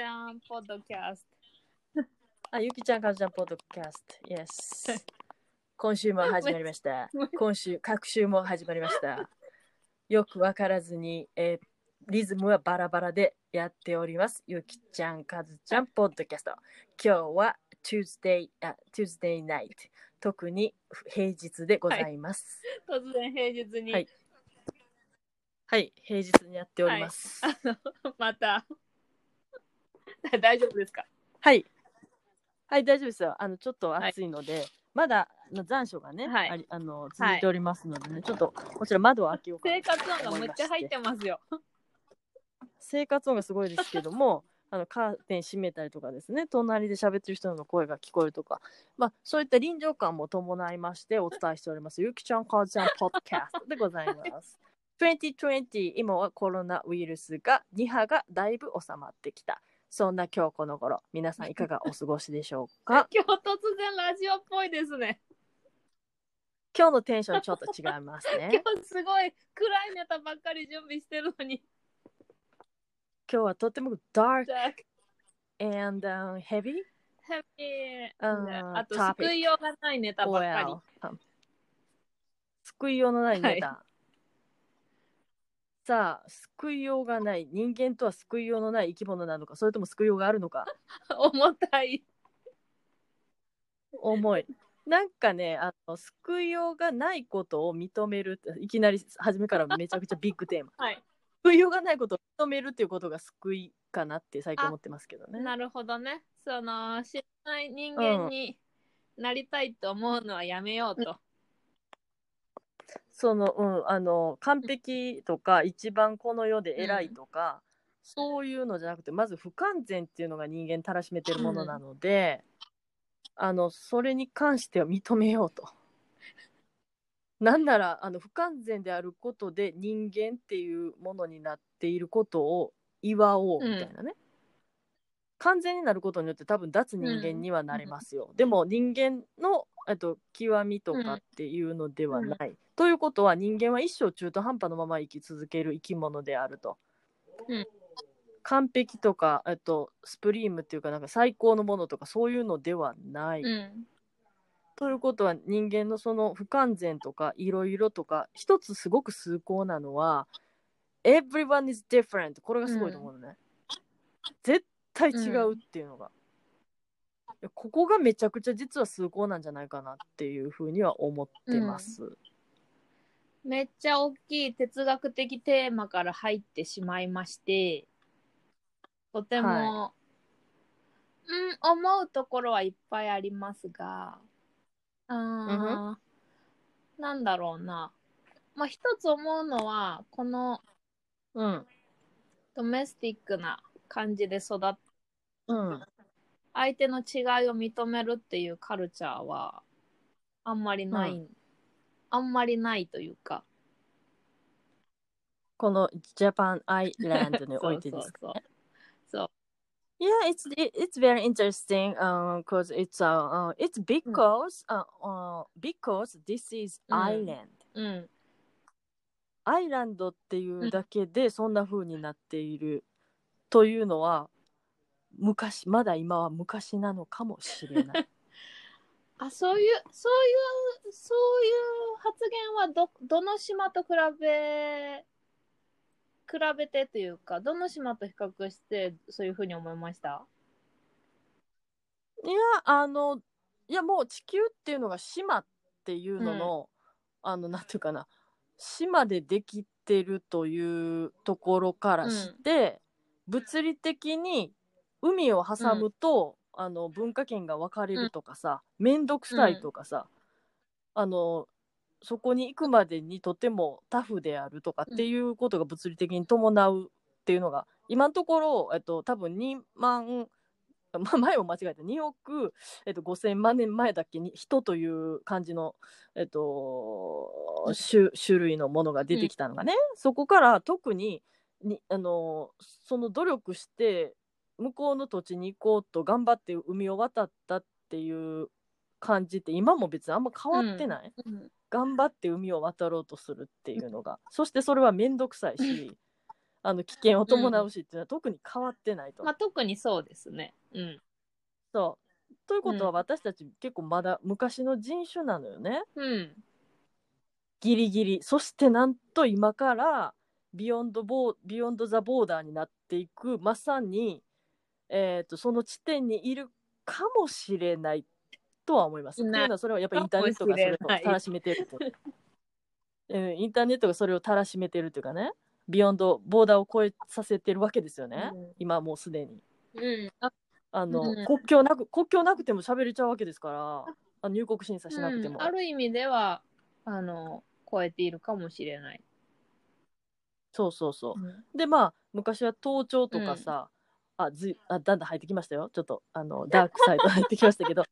ちゃんポッドキャスあ、ゆきちゃん、かずちゃん、ポッドキャスト。Yes。今週も始まりました。今週、各週も始まりました。よくわからずに、えーリズムはバラバラでやっております。ゆきちゃん、かずちゃん、ポッドキャスト。今日は Tuesday、あ Tuesday night。特に平日でございます。ト。突然平日に、はいはい、平日にやっております。あのまた 大丈夫ですか？はい。はい、大丈夫ですよ。あの、ちょっと暑いので、まだあの残暑がね、はいありあの続いておりますのでね、ちょっとこちら窓を開けようかな生活音がむっちゃ入ってますよ。生活音がすごいですけども、あのカーテン閉めたりとかですね、隣で喋ってる人の声が聞こえるとか、まあ、そういった臨場感も伴いましてお伝えしております、ゆきちゃん、かずちゃん、ポッドキャストでございます。2020、今はコロナウイルスが2波がだいぶ収まってきた。そんな今日この頃、皆さんいかがお過ごしでしょうか？今日突然ラジオっぽいですね。今日のテンションちょっと違いますね。今日すごい暗いネタばっかり準備してるのに。今日はとてもじゃあ and、um, heavy ヘビーうん。あと救いようがないネタばっかり。Well、um, 救いようのないネタ。さあ、救いようがない人間とは救いようのない生き物なのか、それとも救いようがあるのか、重たい。重い。なんかね、あの救いようがないことを認めるいきなり初めからめちゃくちゃビッグテーマ。はい。救いようがないことを認めるっていうことが救いかなって最近思ってますけどね。なるほどね。その知らない人間になりたいと思うのはやめようと。そのうんあの完璧とか一番この世で偉いとか、そういうのじゃなくてまず不完全っていうのが人間たらしめてるものなので、あのそれに関しては認めようと。なんならあの不完全であることで人間っていうものになっていることを祝おうみたいなね。完全になることによって多分脱人間にはなれますよ。でも人間のえっと極みとかっていうのではない。ということは人間は一生中途半端のまま生き続ける生き物であると。うん。完璧とか、えっと、スプリームっていうかなんか最高のものとかそういうのではない。うん。ということは人間のその不完全とかいろいろとか一つすごく崇高なのは everyone is different これがすごいと思うのね、絶対違うっていうのが、ここがめちゃくちゃ実は崇高なんじゃないかなっていうふうには思ってます、めっちゃ大きい哲学的テーマから入ってしまいまして、とても、うん、思うところはいっぱいありますが、うーん、なんだろうな。まあ、一つ思うのは、このうん。ドメスティックな感じで育っうん。相手の違いを認めるっていうカルチャーはあんまりない、うあんまりないというか。このジャパンアイランドにそうおいてですかそうそう。そう。Yeah, it's it, it's very interesting um because it's uh, uh it's because uh, uh because this is うん island、うん。アイランドっていうだけでそんな風になっているというのは昔まだ今は昔なのかもしれない。あ、そういう、そういう、そういう発言はど、どの島と比べ、比べてというか、どの島と比較してそういうふうに思いました？いやあのいやもう地球っていうのが島っていうのの、あのなんていうかな島でできてるというところからして、物理的に海を挟むと、あの文化圏が分かれるとかさ面倒くさいとかさ、あのそこに行くまでにとてもタフであるとかっていうことが物理的に伴うっていうのが今のところ、えっと、多分2万まあ、前も間違えた。2億、えっと、5000万年前だっけに人という感じの、えっと、種種類のものが出てきたのがね、そこから特ににあのその努力して向こうの土地に行こうと頑張って海を渡ったっていう感じって今も別にあんま変わってない、うん。頑張って海を渡ろうとするっていうのが そしてそれは面倒くさいし あの危険を伴うしっていうのは特に変わってないと。まあ、特にそうですね。うん。そうということはうん私たち結構まだ昔の人種なのよね。うん。ギリギリ。そしてなんと今から beyond bor beyond the border になっていくまさに、えー、とその地点にいるかもしれないとは思います。いないうのはそれはやっぱりインターネットがそれをたらしめてると。うんインターネットがそれをたらしめてるというかね beyond border を超えさせてるわけですよね、うん今もうすでに。うん。ああの、うん国境なく国境なくても喋れちゃうわけですからあ入国審査しなくても。うん、ある意味では、あの、超えているかもしれない。そうそうそう。うんでまあ昔は盗聴とかさ、あずいあだんだん入ってきましたよ。ちょっとあのダークサイド入ってきましたけど。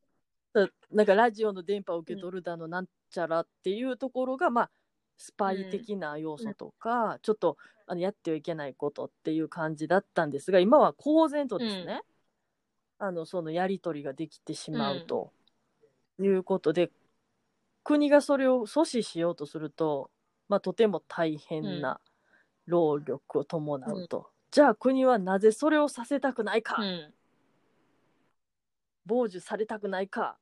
なんかラジオの電波を受け取るだのなんちゃらっていうところがまあスパイ的な要素とか、ちょっとあのやってはいけないことっていう感じだったんですが今は公然とですね、あのそのやり取りができてしまうということで、国がそれを阻止しようとすると、まあ、とても大変な労力を伴うと、じゃあ国はなぜそれをさせたくないか、うん。傍受されたくないか？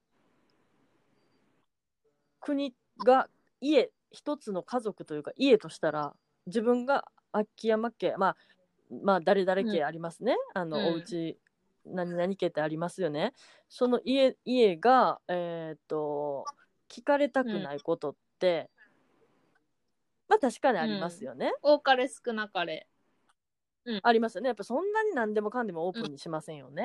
国が家一つの家族というか家としたら自分が秋山家まあまあ誰々家ありますね、あの、うん。お家何々家ってありますよね。その家家がえっ、と聞かれたくないことって、まあ確かにありますよね、多かれ少なかれ。ありますよね。やっぱそんなに何でもかんでもオープンにしませんよね、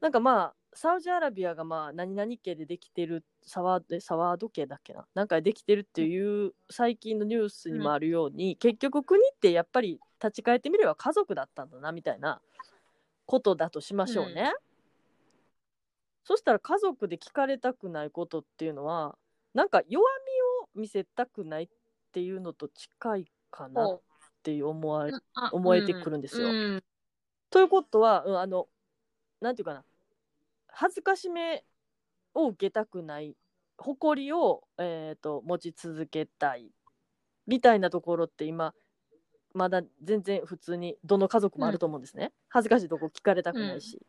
なんかまあサウジアラビアがまあ何々家でできてるサワードサワード家だっけな。なんかできてるっていう最近のニュースにもあるように、結局国ってやっぱり立ち返ってみれば家族だったんだなみたいなことだとしましょうね、そしたら家族で聞かれたくないことっていうのはなんか弱みを見せたくないっていうのと近いかな。っこていう思わ思えてくるんですよ。うんということは、うん、あのなんていうかな。恥ずかしめを受けたくない。誇りを、えー、と持ち続けたい。みたいなところって今まだ全然普通にどの家族もあると思うんですね、恥ずかしいとこ聞かれたくないし、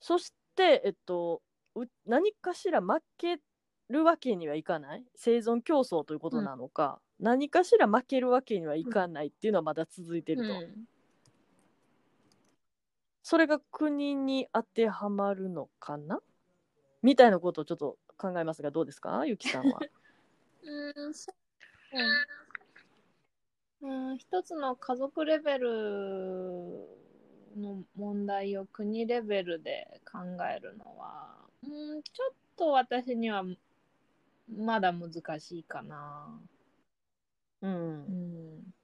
そしてえっとう何かしら負けるわけにはいかない。生存競争ということなのか、何かしら負けるわけにはいかないっていうのはまだ続いてると。うんそれが国に当てはまるのかな？みたいなことをちょっと考えますがどうですか？ゆきさんは。うんそううんうん一つの家族レベルの問題を国レベルで考えるのは、うん、ちょっと私にはまだ難しいかな。うん。うん。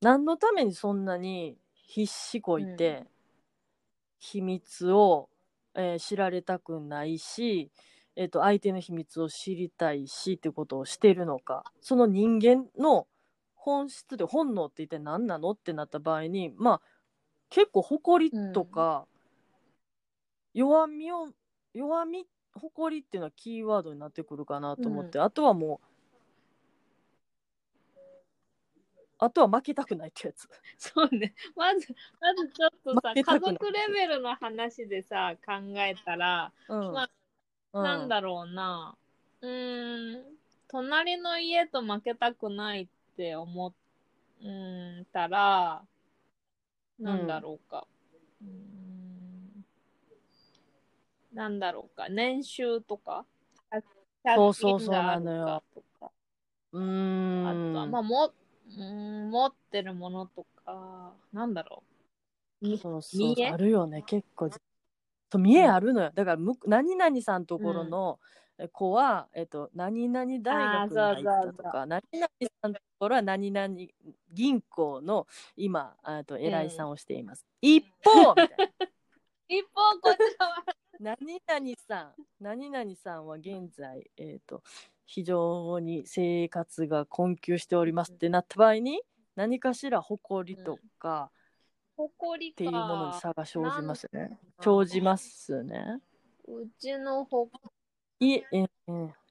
何のためにそんなに必死こいて、秘密を、えー知られたくないし、えー、と相手の秘密を知りたいしってことをしてるのか。その人間の本質で本能って一体何なのってなった場合にまあ結構誇りとか、弱みを弱み誇りっていうのはキーワードになってくるかなと思って、あとはもうあとは負けたくないってやつ。そうね。まず、まずちょっとさ、家族レベルの話でさ、考えたら、うんまうなんだろうな。うーん、隣の家と負けたくないって思うんたら、なんだろうか。うーんなんだろうか。年収とか？そうそうそうなのよ。うーんあとは、まあ、も、うーん、持ってるものとか、なんだろう。みそうそうあるよね結構。そう見栄あるのよ。だからむ何々さんところのえ子は、えっと、何々大学に入ったとか何々さんところは何々銀行の今あと偉いさんをしています、一方みたいな。一方、こちらは。何々さん何々さんは現在、えっと非常に生活が困窮しておりますってなった場合に何かしら誇りとか誇りか。っていうものに差が生じますよね。あ生じますね。うちのほ、家ええ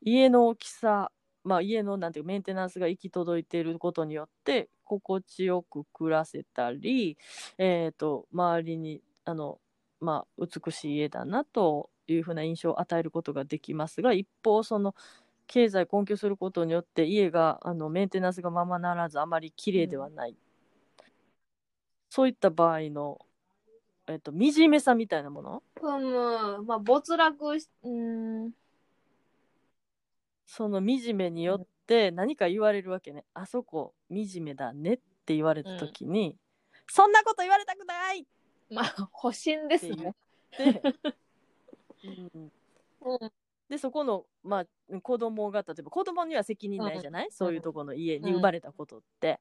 家の大きさまあ、家のなんていうかメンテナンスが行き届いていることによって心地よく暮らせたり、えー、と周りにあの、まあ、美しい家だなというふうな印象を与えることができますが一方その経済困窮することによって家があのメンテナンスがままならずあまり綺麗ではない、そういった場合の、えっと、惨めさみたいなもの？ふむ、まあ、没落し、うん、その惨めによって何か言われるわけね、あそこ惨めだねって言われた時に、そんなこと言われたくない！っまあ、保身ですね。て、うん。うん、でそこの、まあ、子供が例えば子供には責任ないじゃない、そういうとこの家に生まれたことって。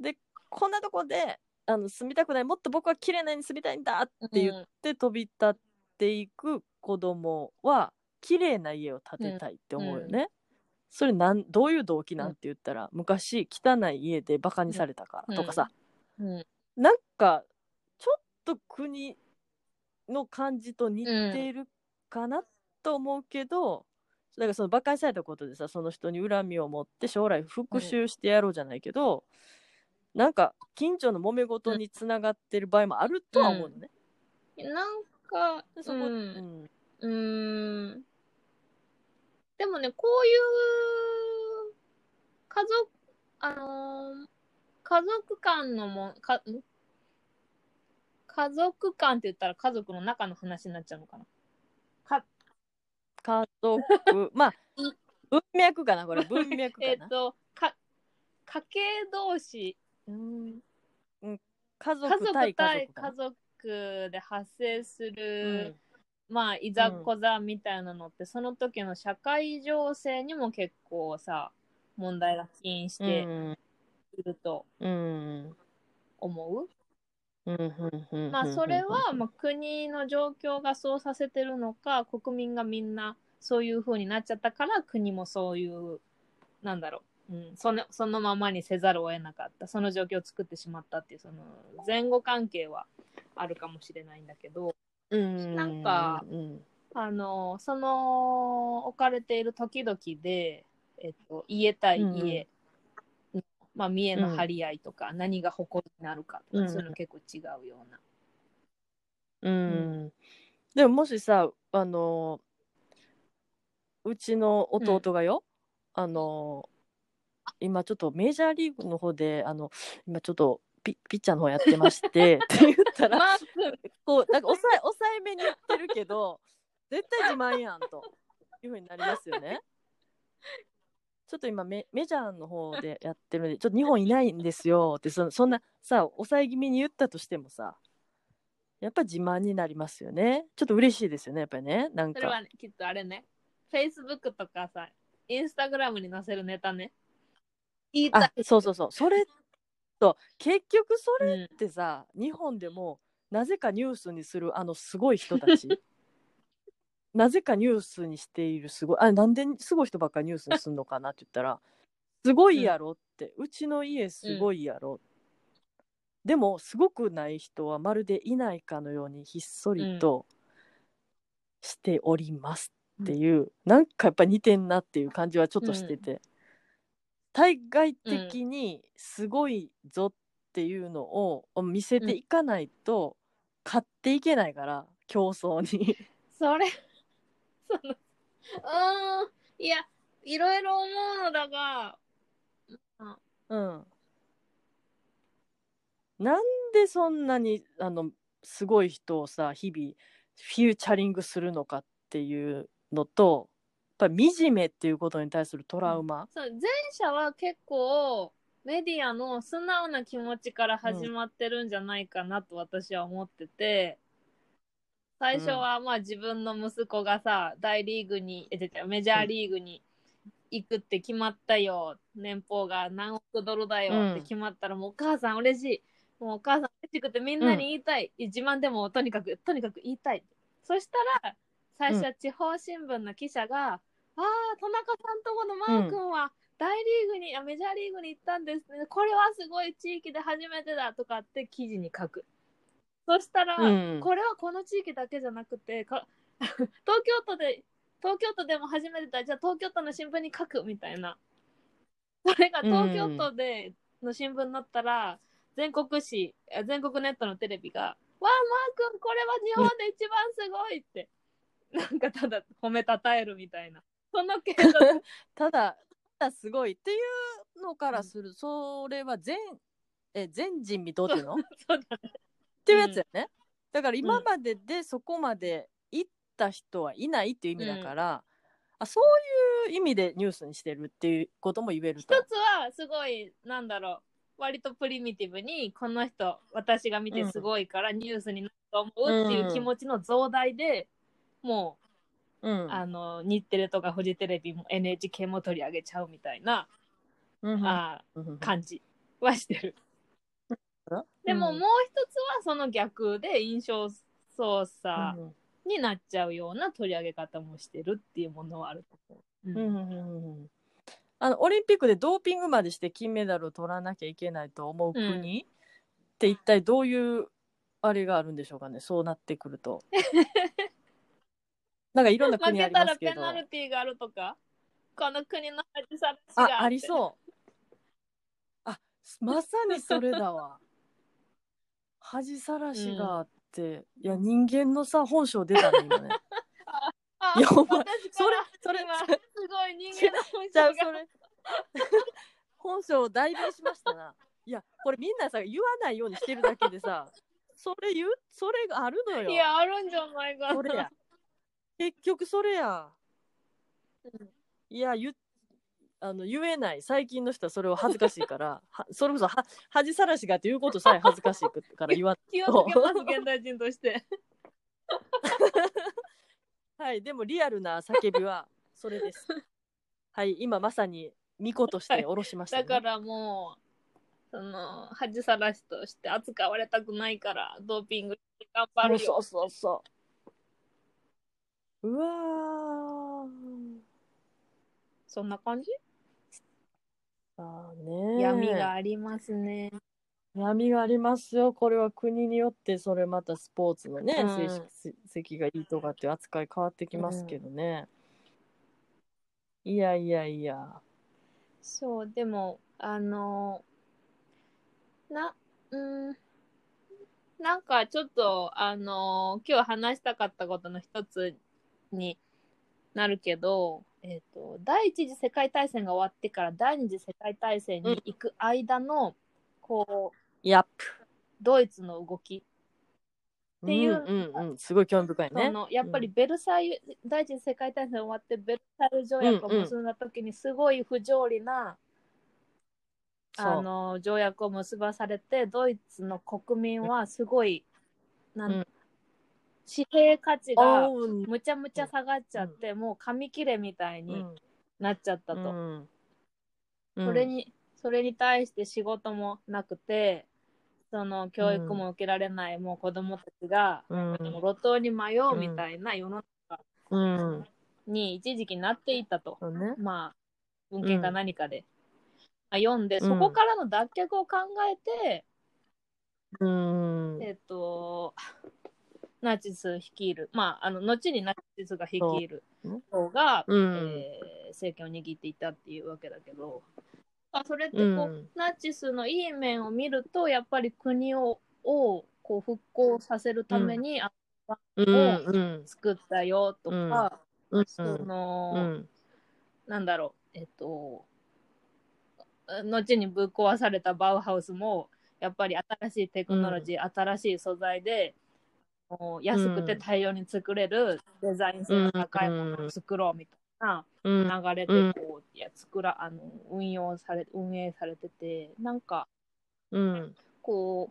でこんなとこであの住みたくないもっと僕は綺麗な家に住みたいんだって言って飛び立っていく子供は綺麗な家を建てたいって思うよね。それなんどういう動機なん。て言ったら、昔汚い家でバカにされたからとかさ、うん、なんかと国の感じと似ているかなと思うけど、だからその馬鹿にされたことでさその人に恨みを持って将来復讐してやろうじゃないけど、なんか近所の揉め事につながってる場合もあるとは思うのね。なんか、でそこ、ううん。ん、うーん。でもね、こういう家族、あのー家族間のもか、ん家族間って言ったら家族の中の話になっちゃうのかな？か家族。まあ文脈かなこれ文脈かな。えっ、と、か、家系同士、うん、家家族族対対家族家族で発生すうる、ん。まあいざこざみたいなのって、その時の社会情勢にも結構さ問題が起因してうん。いるとうん。思う、うんうんうんまあそれは、まあ、国の状況がそうさせてるのか国民がみんなそういう風になっちゃったから国もそういうなんだろう、うん、そのそのままにせざるを得なかった。その状況を作ってしまったっていうその前後関係はあるかもしれないんだけど。うん。なんかうんあのその置かれている時々で、えっと、家対家、まあ、見栄の張り合いとか、何が誇りになるかとか、うん。そういうの結構違うような。うん。でももしさあのうちの弟がよ、あの今ちょっとメジャーリーグの方であの今ちょっとピピッチャーの方やってまして って言ったらマー君。こうなんか抑え抑えめに言ってるけど絶対自慢やんというふうになりますよね。ちょっと今メメジャーの方でやってるんでちょっと日本いないんですよ。ってそそんなさ抑え気味に言ったとしてもさやっぱ自慢になりますよね。ちょっと嬉しいですよねやっぱりね。なんか。それは、ね、きっとあれね、Facebook とかさ、Instagram に載せるネタね。言いたあい。そうそうそう。それと結局それうんってさ、日本でもなぜかニュースにするあのすごい人たちなぜかニュースにしているすごいあなんですごい人ばっかりニュースにするのかなって言ったら すごいやろって、うちの家すごいやろ、でもすごくない人はまるでいないかのようにひっそりとしておりますっていう、なんかやっぱ似てんなっていう感じはちょっとしてて、対外的にすごいぞっていうのを見せていかないと勝っていけないから競争に。それ、その、うーん、いや、いろいろ思うのだが、うん。なんでそんなにあのすごい人をさ日々フューチャリングするのかっていうのとやっぱり惨めっていうことに対するトラウマ、そう前者は結構メディアの素直な気持ちから始まってるんじゃないかなと私は思ってて、最初はまあ自分の息子がさ大リーグにえ違う違うメジャーリーグに行くって決まったよ。年俸が何億ドルだよって決まったらもうお母さん嬉しい。もうお母さん嬉しくてみんなに言いたい、自慢でもとにかくとにかく言いたい。そしたら最初は地方新聞の記者が、ああ田中さんとこのマー君は大リーグに、あメジャーリーグに行ったんですね。これはすごい地域で初めてだとかって記事に書くそしたら、うん。これはこの地域だけじゃなくてか 東京都で東京都でも初めてだじゃあ東京都の新聞に書くみたいな。それが東京都での新聞になったら、全国紙あ全国ネットのテレビが「わあマー君これは日本で一番すごい!」ってなんかただ褒めたたえるみたいな。その程度で。ただただすごいっていうのからする、それは全え全人未到っていうの？っ そうだねていうやつやね、だから今まででそこまで行った人はいないっていう意味だから、あそういう意味でニュースにしてるっていうことも言えると。一つはすごいなんだろう割とプリミティブにこの人私が見てすごいからニュースになると思うっていう気持ちの増大で、もうん。うあの日テレとかフジテレビも NHK も取り上げちゃうみたいな、うん。あうん。感じはしてる。でももう一つはその逆で印象操作うんになっちゃうような取り上げ方もしてるっていうものはあると思う。うんうんうんうんうんあのオリンピックでドーピングまでして金メダルを取らなきゃいけないと思う国、って一体どういうあれがあるんでしょうかねそうなってくると。なんかいろんな負国あけたらりますけど。ペナルティーがあるとか？この国の恥さあありう。そう。あまさにそれだわ。恥さらしがあって、いや人間のさ本性出たね今ね。あいやお前私それそれ今すごい人間の本性がそれ本性を代弁しましたな。いやこれみんなさ言わないようにしてるだけでさそれ言う？それがあるのよ。いやあるんじゃないかな。それや。結局それや。うんいや言あの言えない。最近の人はそれは恥ずかしいから はそれこそは恥さらしがっていうことさえ恥ずかしいから言わ 気をつけます現代人として。はいでもリアルな叫びはそれです。はい今まさに巫女として下ろしました、ね。だからもうその恥さらしとして扱われたくないからドーピング頑張るよ。そうそうそう。うわー。そんな感じ？あーね闇がありますね。闇がありますよ。これは国によってそれまたスポーツのね、うん成績がいいとかって扱い変わってきますけどね。いやいやいや。そうでもあのなうんなんかちょっとあの今日話したかったことの一つになるけど、えっと第一次世界大戦が終わってから第二次世界大戦に行く間の、こうやっドイツの動き。っていううんうんうん、すごい興味深いね。そ。のやっぱりベルサイユ、第一次世界大戦終わってベルサイユ条約を結んだ時にすごい不条理な、そう。あの条約を結ばされてドイツの国民はすごい、なんうん紙幣価値がむちゃむちゃ下がっちゃって、もう紙切れみたいになっちゃったと、うん。それにそれに対して仕事もなくてその教育も受けられない、もう子供たちが、うん。路頭に迷うみたいな世の中うん。に一時期なっていたと。まあ文献か何かで、まあ読んで、うん。そこからの脱却を考えて、うん。えっ、とナチス率いる。まああの後にナチスが率いる方が、うん。えー政権を握っていたっていうわけだけど。あそれってこう、うん。ナチスのいい面を見るとやっぱり国ををこう復興させるために、あうんうん。作ったよとか、うん。その、うん。なんだろうえっと後にぶっ壊されたバウハウスもやっぱり新しいテクノロジー、新しい素材でもう安くて大量に作れるデザイン性の高いものを作ろうみたいなうん流れでこう、いや作らあの運用され運営されててなんかうんこ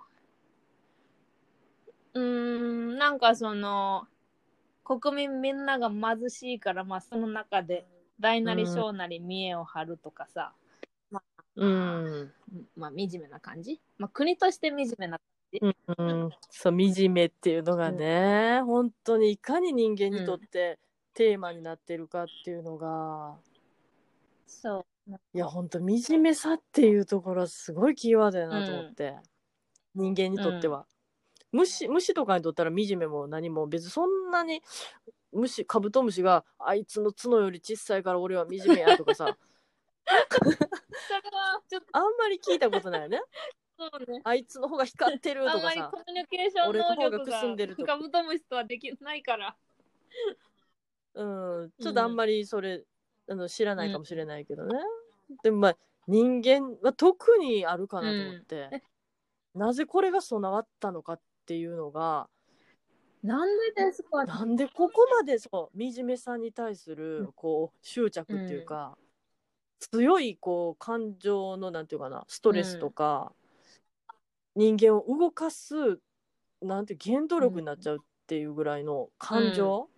ううーんなんかその国民みんなが貧しいからまあその中で大なり小なり見栄を張るとかさ、うん。まあ惨めな感じ、まあ、国として惨めなうん、そう惨めっていうのがね、本当にいかに人間にとってテーマになってるかっていうのが、そう。いや本当惨めさっていうところはすごいキーワードやなと思って、人間にとっては、虫虫とかにとったら惨めも何も別にそんなに虫カブトムシがあいつの角より小さいから俺は惨めやとかさ。ちょっと。あんまり聞いたことないよねそうね。あいつの方が光ってるあんまりさコミュニケーション俺の方が能力くすんでるとがカブトムシとはできないから。うん。ちょっとあんまりそれ、あの知らないかもしれないけどね、でもまあ人間は特にあるかなと思って、なぜこれが備わったのかっていうのがなんでですか？なんでここまでそう惨めさに対すうるん。こう執着っていうか、強いこう感情のなんていうかなストレスとか、人間を動かすなんて原動力になっちゃうっていうぐらいの感情、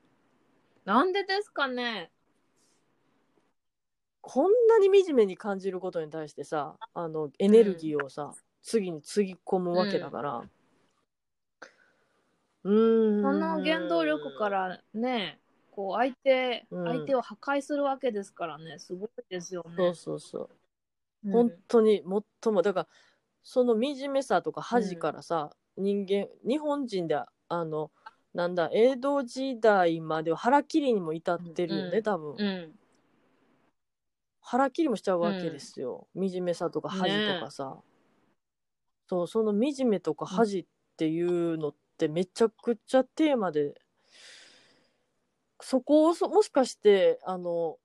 なんでですかね。こんなに惨めに感じることに対してさあのエネルギーをさ、次につぎ込むわけだから。うーん。その原動力からね、こう相手、うん。相手を破壊するわけですからね、すごいですよね。そうそうそう。うん。本当に最もだからその惨めさとか恥からさ、人間日本人であのなんだ江戸時代までは腹切りにも至ってるよね、うん多分、うん。腹切りもしちゃうわけですよ、惨めさとか恥とかさ、そうその惨めとか恥っていうのってめちゃくちゃテーマでそこをそもしかしてあの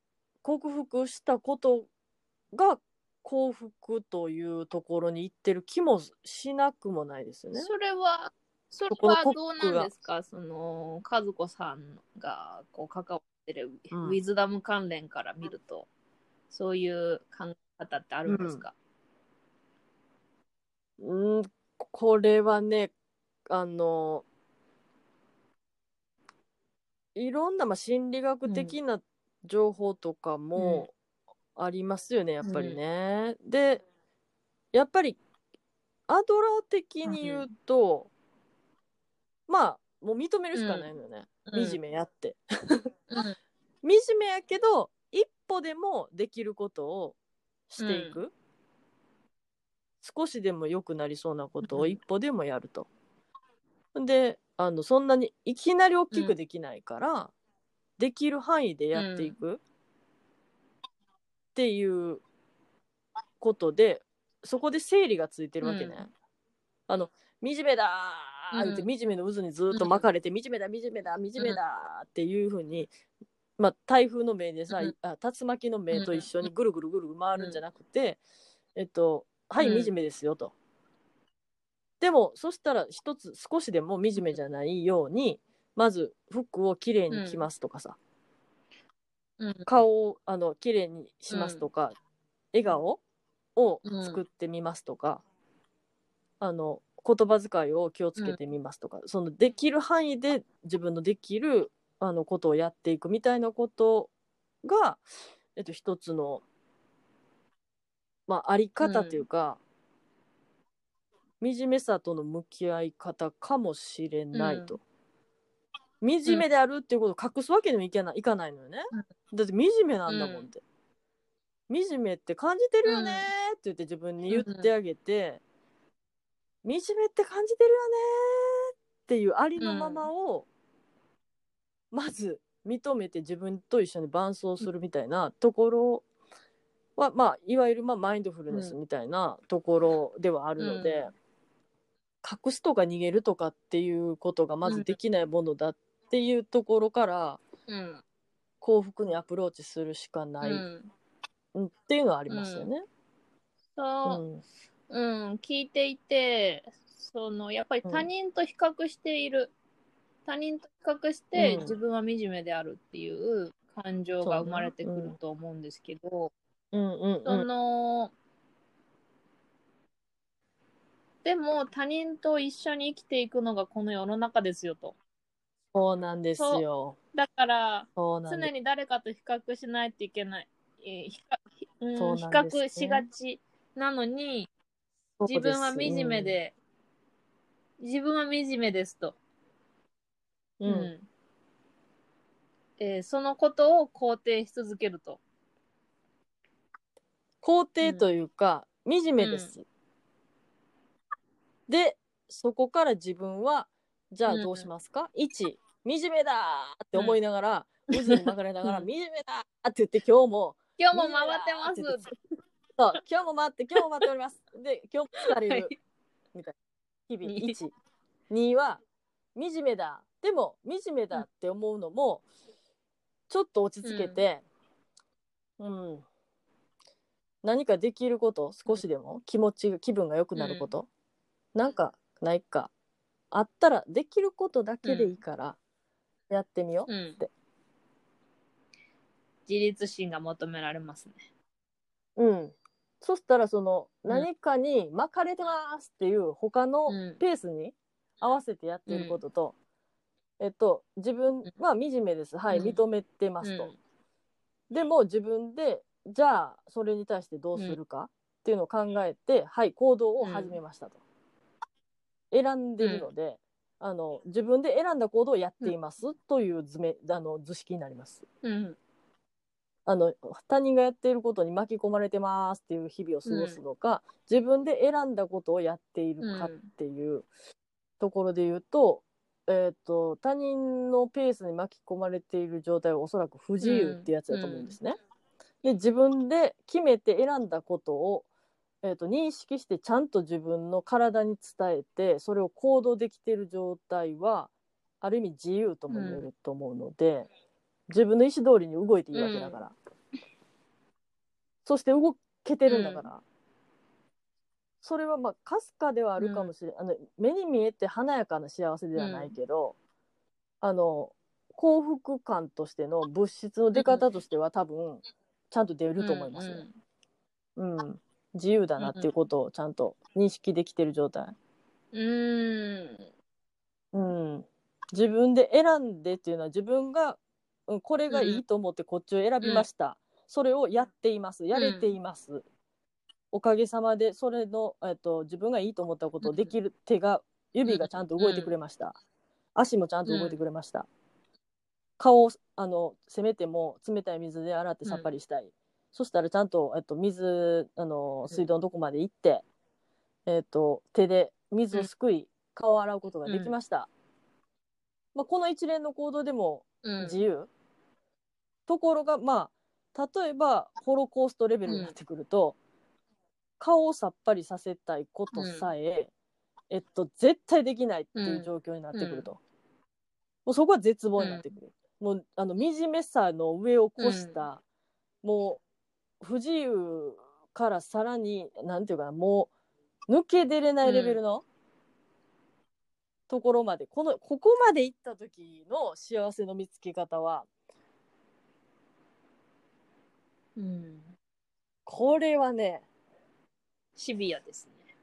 克服したことが幸福というところに行ってる気もしなくもないですよね。それは、それはどうなんですか？その、和子さんがこう関わってるうん。ウィズダム関連から見ると、そういう考え方ってあるんですか、うん、これはね、あの、いろんな、まあ、心理学的な情報とかもありますよね、やっぱりね。で、やっぱり、アドラー的に言うと、まあ、もう認めるしかないのよね。うん惨めやって。うん 惨めやけど、一歩でもできることをしていく。少しでも良くなりそうなことを一歩でもやると。であのそんなにいきなり大きくできないから、できる範囲でやっていくっていうことでそこで整理がついてるわけね。うん。あの惨めだーってうん惨めの渦にずっと巻かれて、惨めだ惨めだ惨めだっていうふうに、まあ、台風の目でさ、うん。あ竜巻の目と一緒にぐるぐるぐる回るんじゃなくて、えっとはいうん。惨めですよと。でもそしたら一つ少しでも惨めじゃないようにまず服をきれいに着ますとかさ、うん顔をあの綺麗にしますとか、笑顔を作ってみますとか、あの言葉遣いを気をつけてみますとか、そのできる範囲で自分のできるあのことをやっていくみたいなことが、えっと、一つの、まあ、あり方というか、惨めさとの向き合い方かもしれないと。惨めであるっていうことを隠すわけにもいけないいかないのよね。だって惨めなんだもんって。惨めって感じてるよねーって言って自分に言ってあげて、惨めって感じてるよねーっていうありのままを、まず認めて自分と一緒に伴走するみたいなところは、まあ、いわゆるまあマインドフルネスみたいなところではあるので、隠すとか逃げるとかっていうことがまずできないものだっていうところから、うん。幸福にアプローチするしかない、うん。うんっていうのはありますよね。そうう、ん。う。ん、聞いていて、そのやっぱり他人と比較している、他人と比較してうん。自分は惨めであるっていう感情が生まれてくると思うんですけど、うんうん。その、でも他人と一緒に生きていくのがこの世の中ですよと。そうなんですよ。だから、常に誰かと比較しないといけない。えー比較ひうん比較しがちなのに、自分は惨め、で、自分は惨めですと。うんうんえーそのことを肯定し続けると。肯定というか、惨めです。で、そこから自分は、じゃあどうしますか、?1、惨めだーって思いながら、渦に巻かれながら、うん惨めだーって言って、今日も、今日も回ってます。そう、今日も待って、今日も待っております。で、今日も疲れる。はいみたいな。日々、に1。2は、惨めだ。でも、惨めだって思うのも、ちょっと落ち着けて、うん。何かできること、少しでも気持ちが、気分が良くなること、なんかないか。あったら、できることだけでいいから、やってみよう。うんて。自立心が求められますね。うん。そしたら、その、うん何かに巻かれてますっていう、他のうんペースに合わせてやっていることと、えっと、自分は惨めです。はい、うん認めてますと。でも、自分で、じゃあ、それに対してどうするかっていうのを考えて、はい、行動を始めましたと。選んでるので、あの、自分で選んだ行動をやっていますという図め、あの、図式になります。うん。あの他人がやっていることに巻き込まれてますっていう日々を過ごすのか、自分で選んだことをやっているかっていうところで言うと,、えー、と他人のペースに巻き込まれている状態はおそらく不自由ってやつだと思うんですね。で自分で決めて選んだことを、えー、と認識してちゃんと自分の体に伝えてそれを行動できている状態はある意味自由とも言えると思うので。自分の意思通りに動いていいわけだから、そして動けてるんだから、それはまあかすかではあるかもしれない、あの目に見えて華やかな幸せではないけど、あの幸福感としての物質の出方としては多分ちゃんと出ると思いますよ、うん自由だなっていうことをちゃんと認識できてる状態、うん。うん、自分で選んでっていうのは自分が、うん、これがいいと思ってこっちを選びました、それをやっています。やれています、おかげさまでそれの、えっと、自分がいいと思ったことをできる手が指がちゃんと動いてくれました、足もちゃんと動いてくれました、顔をあのせめても冷たい水で洗ってさっぱりしたい、そしたらちゃんと、えっと、水あの水道のとこまで行って、えっと、手で水をすくい、顔を洗うことができました、まあ、この一連の行動でもうん。自由、ところがまあ例えばホロコーストレベルになってくると、顔をさっぱりさせたいことさえ、えっと絶対できないっていう状況になってくると、もうそこは絶望になってくる、もうあの惨めさの上を越した、もう不自由からさらになんていうかなもう抜け出れないレベルの、ところまでこのここまで行った時の幸せの見つけ方はうん。これはねシビアですね。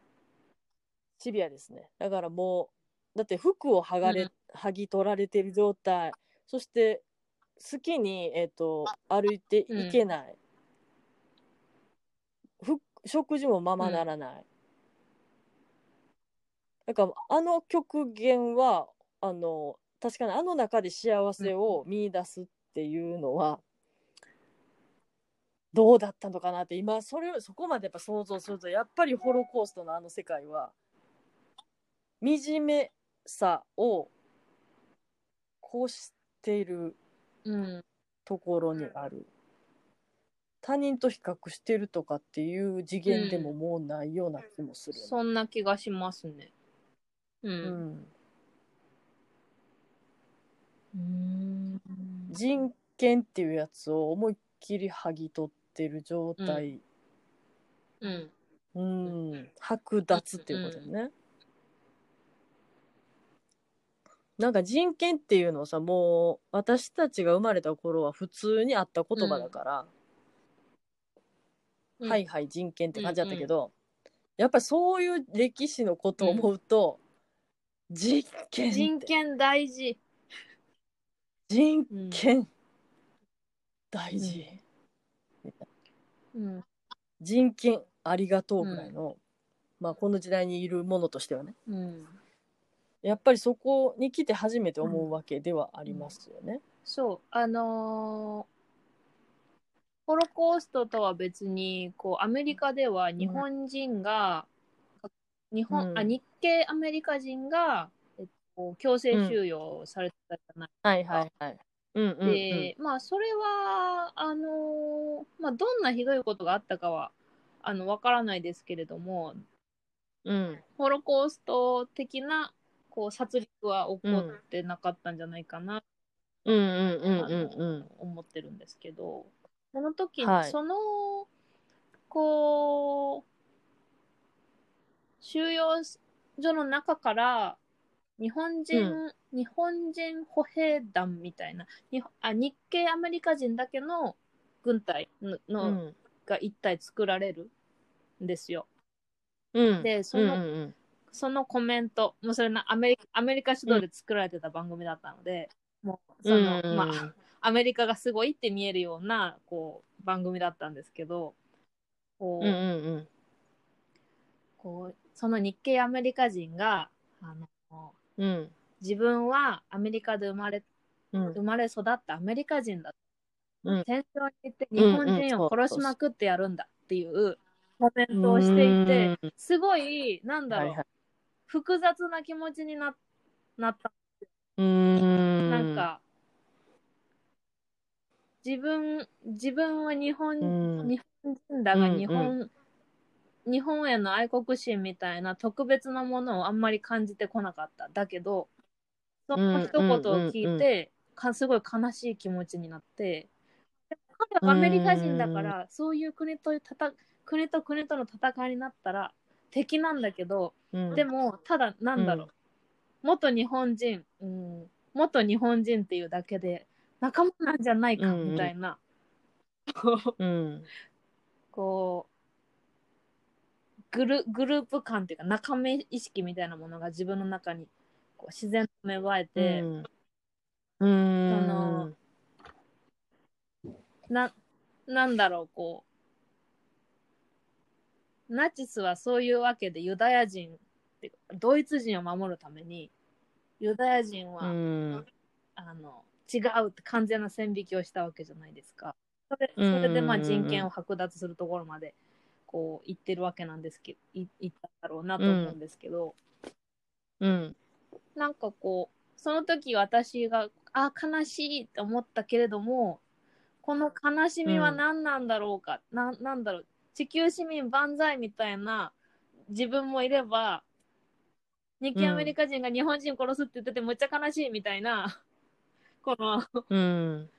シビアですね。だからもうだって服を剥がれ、うん。剥ぎ取られてる状態。そして好きに、えー、と歩いていけない、ふ食事もままならない、だからあの極限はあの確かにあの中で幸せを見出すっていうのは、どうだったのかなって今それをそこまでやっぱ想像するとやっぱりホロコーストのあの世界は惨めさをこうしているうん。ところにある他人と比較してるとかっていう次元でももうないような気もするよね、そんな気がしますね。う。うんん、うん。人権っていうやつを思いっきり剥ぎ取ってる状態、うん。うん、剥奪っていうことだよね。なんか人権っていうのはさもう私たちが生まれた頃は普通にあった言葉だから、うんはいはい人権って感じだったけど、やっぱりそういう歴史のことを思うと、人権って人権大事。人うん。権大事、うん。人権ありがとうぐらいの、まあこの時代にいるものとしてはねうん。やっぱりそこに来て初めて思うわけではありますよね。そう、あのーホロコーストとは別に、こう、アメリカでは日本人が、日本、うんあ、日系アメリカ人が、えっこう強制収容されてたじゃないはいはいはい。うんうん、うん。で、まあ、それは、あのまあ、どんなひどいことがあったかは、あの、わからないですけれども、うん。ホロコースト的な、こう、殺戮は起こってなかったんじゃないかな、うんうんうんうん。思ってるんですけど、その時に、はいその、こう、収容所の中から、日本人、う日本人歩兵団みたいな、にあ日系アメリカ人だけの軍隊のの、うん。が一体作られるんですよ。うん。でそのうんうんそのコメント、もうそれなアメリカアメリカ主導で作られてた番組だったので、もうその、うんまあ、アメリカがすごいって見えるようなこう番組だったんですけど、こううんうんうん。こうその日系アメリカ人があのうん。自分はアメリカで生まれうん生まれ育ったアメリカ人だ、うん戦争に行って日本人を殺しまくってやるんだっていうコメントをしていて、うんすごいなんだろう、はいはい。複雑な気持ちにななったん。なん、か、自分、自分は日本、うん。日本人だがうん日本、日本への愛国心みたいな特別なものをあんまり感じてこなかった。だけど、その一言を聞いて、かすごい悲しい気持ちになって、アメリカ人だから、そういう国とたた国と国との戦いになったら敵なんだけど、うん、でも、ただ、なんだろう、元日本人、うん、元日本人っていうだけで、仲間なんじゃないか、みたいな、こう、うん。こうグル、グループ感っていうか、仲間意識みたいなものが自分の中にこう自然と芽生えて、うん、うん。そのな、なんだろう、こう、ナチスはそういうわけでユダヤ人ドイツ人を守るために、ユダヤ人は、うん。あの違うって完全な線引きをしたわけじゃないですか。それそうんれでまあ人権を剥奪するところまでこう言ってるわけなんですけど、い言ったんだろうなと思うんですけど、うん。なんかこう、その時私が、あ、悲しいって思ったけれども、この悲しみは何なんだろうか、ななんだろう、地球市民万歳みたいな自分もいれば、日系アメリカ人が日本人殺すって言っててむっちゃ悲しいみたいな、このうん。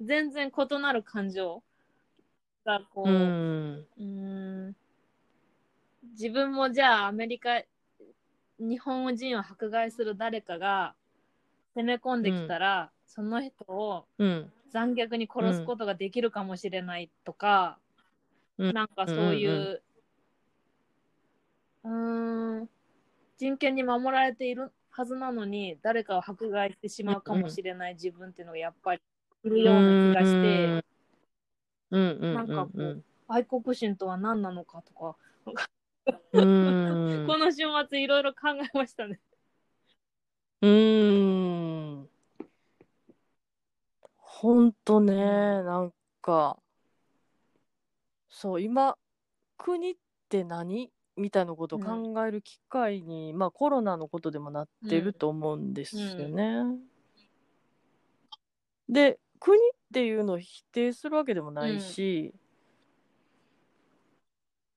全然異なる感情がこう、う。うんーん自分もじゃあアメリカ日本人を迫害する誰かが攻め込んできたら、その人をうん。残虐に殺すことができるかもしれないとか、うんなんかそういう、うーん人権に守られているはずなのに誰かを迫害してしまうかもしれない自分っていうのがやっぱりいるような気がして、うん。うん。なんかこううん。愛国心とは何なのかとか、うん。この週末いろいろ考えましたね。うーん。ほんとね、なんか、そう、今、国って何？みたいなことを考える機会に、まあコロナのことでもなってると思うんですよね。で、国っていうのを否定するわけでもないし、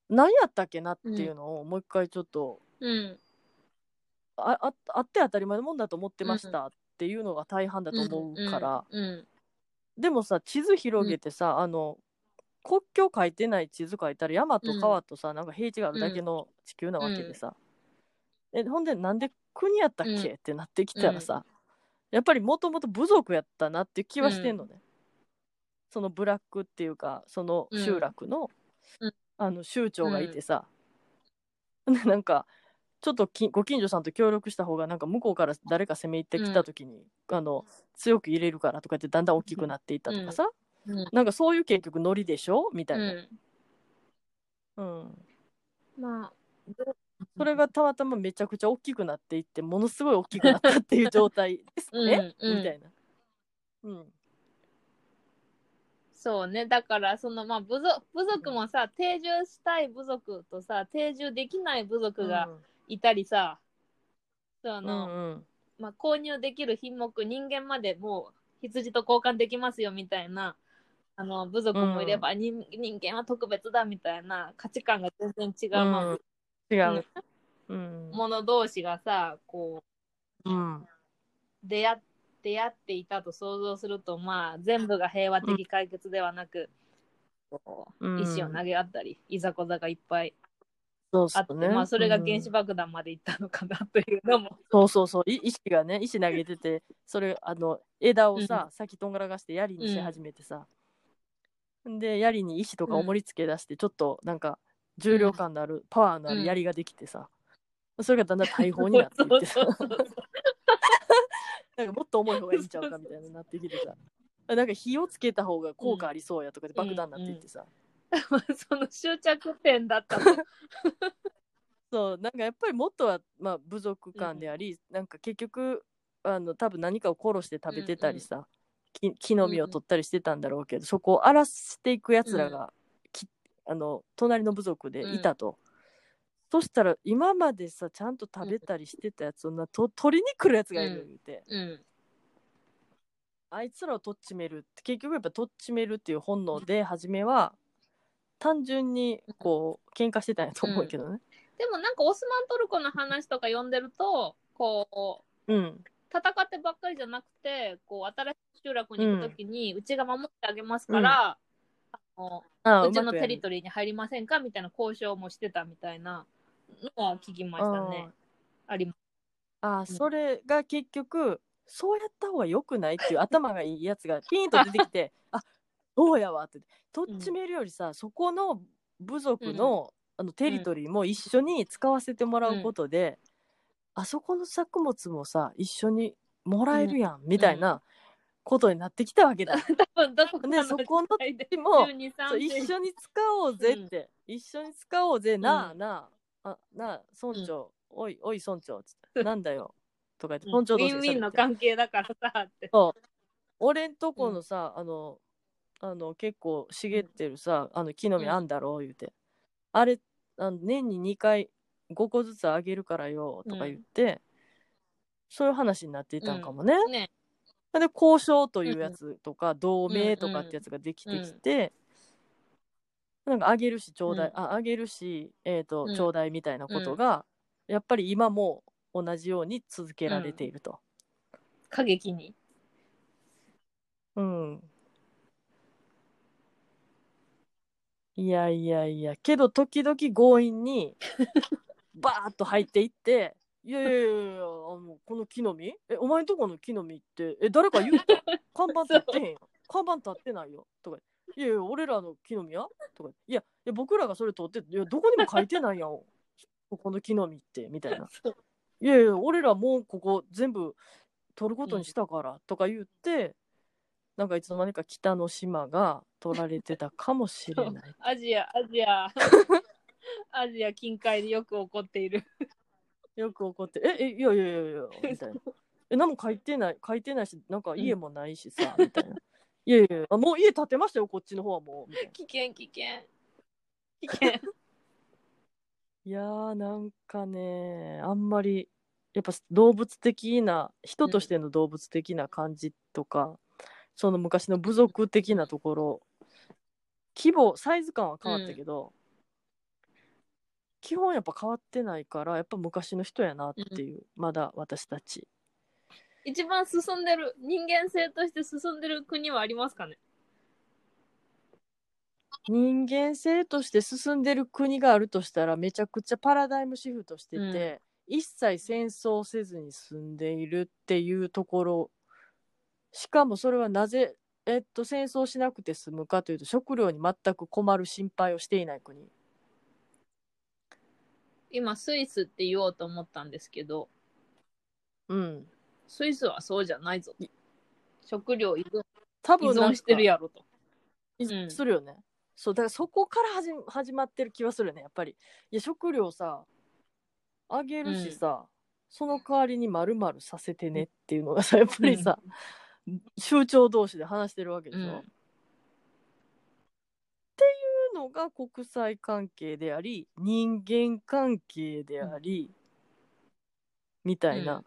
何やったっけなっていうのをもう一回ちょっとうん。あああって当たり前のもんだと思ってましたっていうのが大半だと思うから、うん。でもさ地図広げてさ、あの国境書いてない地図書いたら山と川とさ、なんか平地があるだけの地球なわけでさ、えほんでなんで国やったっけ、うん。ってなってきたらさ、やっぱりもともと部族やったなっていう気はしてんのね、そのブラックっていうかその集落の,、うん。あの酋長がいてさ、でなんかちょっときご近所さんと協力した方がなんか向こうから誰か攻め入ってきた時に、あの強く入れるからとか言ってだんだん大きくなっていったとかさ、うん。なんかそういう結局ノリでしょ？みたいな、うん。うんまあ、それがたまたまめちゃくちゃ大きくなっていってものすごい大きくなったっていう状態ですね、うんうんみたいな。うんそうね。だから、その、まあ、部族、部族もさ、定住したい部族とさ、定住できない部族がいたりさ、そうあうの、んうんまあ、購入できる品目人間までもう羊と交換できますよみたいなあの部族もいれば、人人間は特別だみたいな価値観が全然違う、まあ違う。うん。もの同士がさこうん。う出会出会っていたと想像するとまあ全部が平和的解決ではなく、こううん石を投げ合ったりいざこざがいっぱいあって、そうそうね。まあ、それが原うん子爆弾までいったのかなというのも、そうそうそう。い石がね、石投げてて、それ、あの、枝をさ、先とんがらがして槍にし始めてさ。で、槍に石とか重りつけ出して、ちょっとなんか、重量感のある、パワーのある槍ができてさ。それがだんだん大砲になっていってさなんかもっと重い方がいいんちゃうかみたいになってきてさ。なんか火をつけた方が効果ありそうやとかで爆弾になっていってさ。その終着点だったの。そうなんかやっぱりもっとは、まあ、部族間であり、なんか結局あの多分何かを殺して食べてたりさ、き木の実を取ったりしてたんだろうけど、そこを荒らしていくやつらが、きあの隣の部族でいたと。そしたら今までさちゃんと食べたりしてたやつをなと取りに来るやつがいる言うて、うん。あいつらをとっちめるって結局やっぱとっちめるっていう本能で初めは単純にこう喧嘩してたんやと思うけどね。でもなんかオスマントルコの話とか読んでると、こう、うん戦ってばっかりじゃなくて、こう、新しい集落に行くときに、うちが守ってあげますから、あのあうちのテリトリーに入りませんかみたいな交渉もしてたみたいなのは聞きましたね。あります。あそれが結局そうやった方が良くないっていう頭がいいやつがピーンと出てきて あそうやわってとっちめるよりさ、そこの部族の,、あのテリトリーも一緒に使わせてもらうことで、あそこの作物もさ一緒にもらえるやん、みたいなことになってきたわけだ。多分どこかのでそこの時も12、そう3一。緒に使おうぜって、一緒に使おうぜなあうん。なああなあ村長、おいおい村長つってなんだよとか言ってうん。村長同ウィンウィンの士で喋って。関係だからさって。そう。俺んとこのさ、あのあの結構茂ってるさ、あの木の実あん。だろう言うて、あれあの年に2回5個ずつあげるからよとか言って、そういう話になっていたんかもね、ね。で交渉というやつとか、同盟とかってやつができてきて、なんかあげるしちょうだい、うん。ああげるし、えーとうん。ちょうだいみたいなことが、やっぱり今も同じように続けられていると。過激に。うん。いやいやいや、けど時々強引にバーッと入っていって、いやいやいやいや、あのこの木の実？え、お前んとこの木の実って、え、誰か言った？看板立ってへんよ。看板立ってないよ。とかいやいや、俺らの木の実はとかいや、いや、僕らがそれ取って、いや、どこにも書いてないやん。ここの木の実って、みたいな。いやいや、俺らもうここ全部取ることにしたから、とか言って、なんかいつの間にか北の島が取られてたかもしれない。アジア、アジア、アジア近海でよく起こっている。よく怒って、え、え、いやいやいやいや、みたいな。え、何も書いてない、書いてないし、なんか家もないしさ、みたいな。いやいやあもう家建てましたよ、こっちの方はもう。みたいな危険、危険。危険。いやー、なんかね、あんまり、やっぱ動物的な、人としての動物的な感じとか、その昔の部族的なところ、規模、サイズ感は変わったけど、基本やっぱ変わってないから、やっぱ昔の人やなっていう、まだ私たち。一番進んでる、人間性として進んでる国はありますかね？人間性として進んでる国があるとしたらめちゃくちゃパラダイムシフトしてて、一切戦争せずに住んでいるっていうところしかもそれはなぜ、えっと、戦争しなくて済むかというと食料に全く困る心配をしていない国今、スイスって言おうと思ったんですけど、うん。スイスはそうじゃないぞ。食料依存依多分なんか存してるやろと。いうん。するよね。そうだからそこから始始まってる気はするねやっぱり。いや食料さあげるしさ、その代わりにまるまるさせてねっていうのがさやっぱりさ、州長同士で話してるわけでしょ、うんのが国際関係であり人間関係であり、みたいな。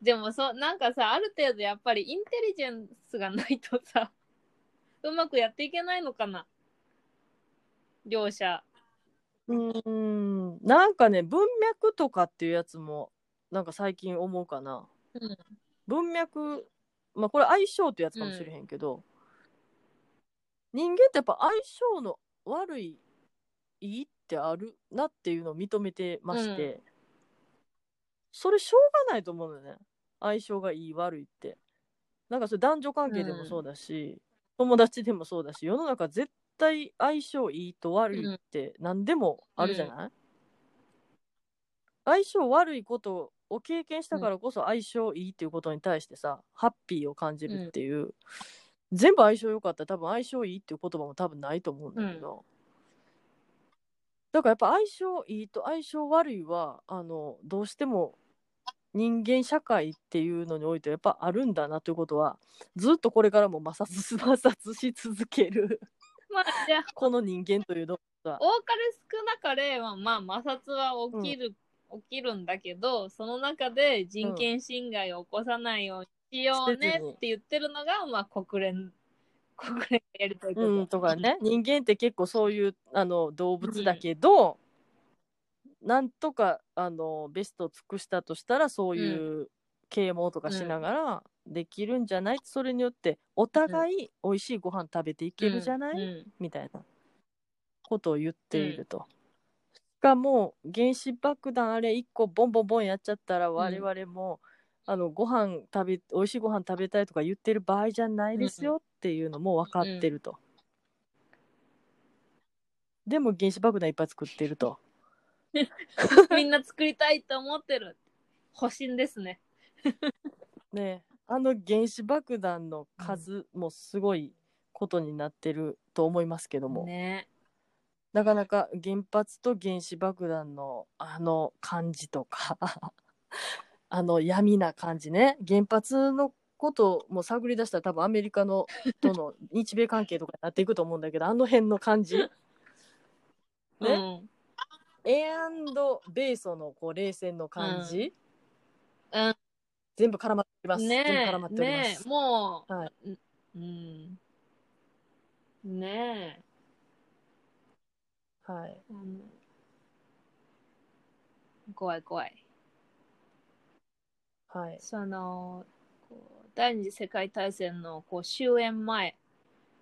でもそう、なんかさ、ある程度やっぱりインテリジェンスがないとさ、うまくやっていけないのかな。両者。うーん、なんかね、文脈とかっていうやつも、なんか最近思うかな。うん。文脈、まあこれ相性ってやつかもしれへんけど、人間ってやっぱ相性の悪い、いいってあるなっていうのを認めてまして、うそれしょうがないと思うのよね。相性がいい悪いって。なんかそれ男女関係でもそうだし、友達でもそうだし、世の中絶対相性いいと悪いって何でもあるじゃない、相性悪いことを経験したからこそ相性いいっていうことに対してさ、ハッピーを感じるっていう、全部相性良かった。ら多分相性いいっていう言葉も多分ないと思うんだけど、だからやっぱ相性いいと相性悪いはあのどうしても人間社会っていうのにおいてやっぱあるんだなということはずっとこれからも摩擦摩擦し続ける。まあ、じゃあ、この人間というのは。多かれ少なかれ、まあ、まあ、摩擦は起きる、起きるんだけど、その中で人権侵害を起こさないようにしようねって言ってるのが、まあ、国連、国連がやりたいこと。うん、とかね。人間って結構そういうあの動物だけど、なんとかあのベストを尽くしたとしたらそういう啓蒙とかしながらできるんじゃない、それによってお互い美味しいご飯食べていけるじゃない、うん。みたいなことを言っていると。しかも原子爆弾あれ1個ボンボンボンやっちゃったら我々も、あのご飯食べ美味しいご飯食べたいとか言ってる場合じゃないですよっていうのも分かってると。でも原子爆弾いっぱい作ってると。みんな作りたいと思ってる。保身ですね。ねあの原子爆弾の数もすごいことになってると思いますけども。ね。なかなか原発と原子爆弾のあの感じとかあの闇な感じね。原発のことも探り出したら多分アメリカの との日米関係とかになっていくと思うんだけどあの辺の感じ。ね、うん。エアンドベーソのこう冷戦の感じ、うん。全部絡まってます、全部ね絡まっております、え、もはい、う、うん。ねはい。え。うん。怖い怖い。はい。その、第二次世界大戦のこう終焉前、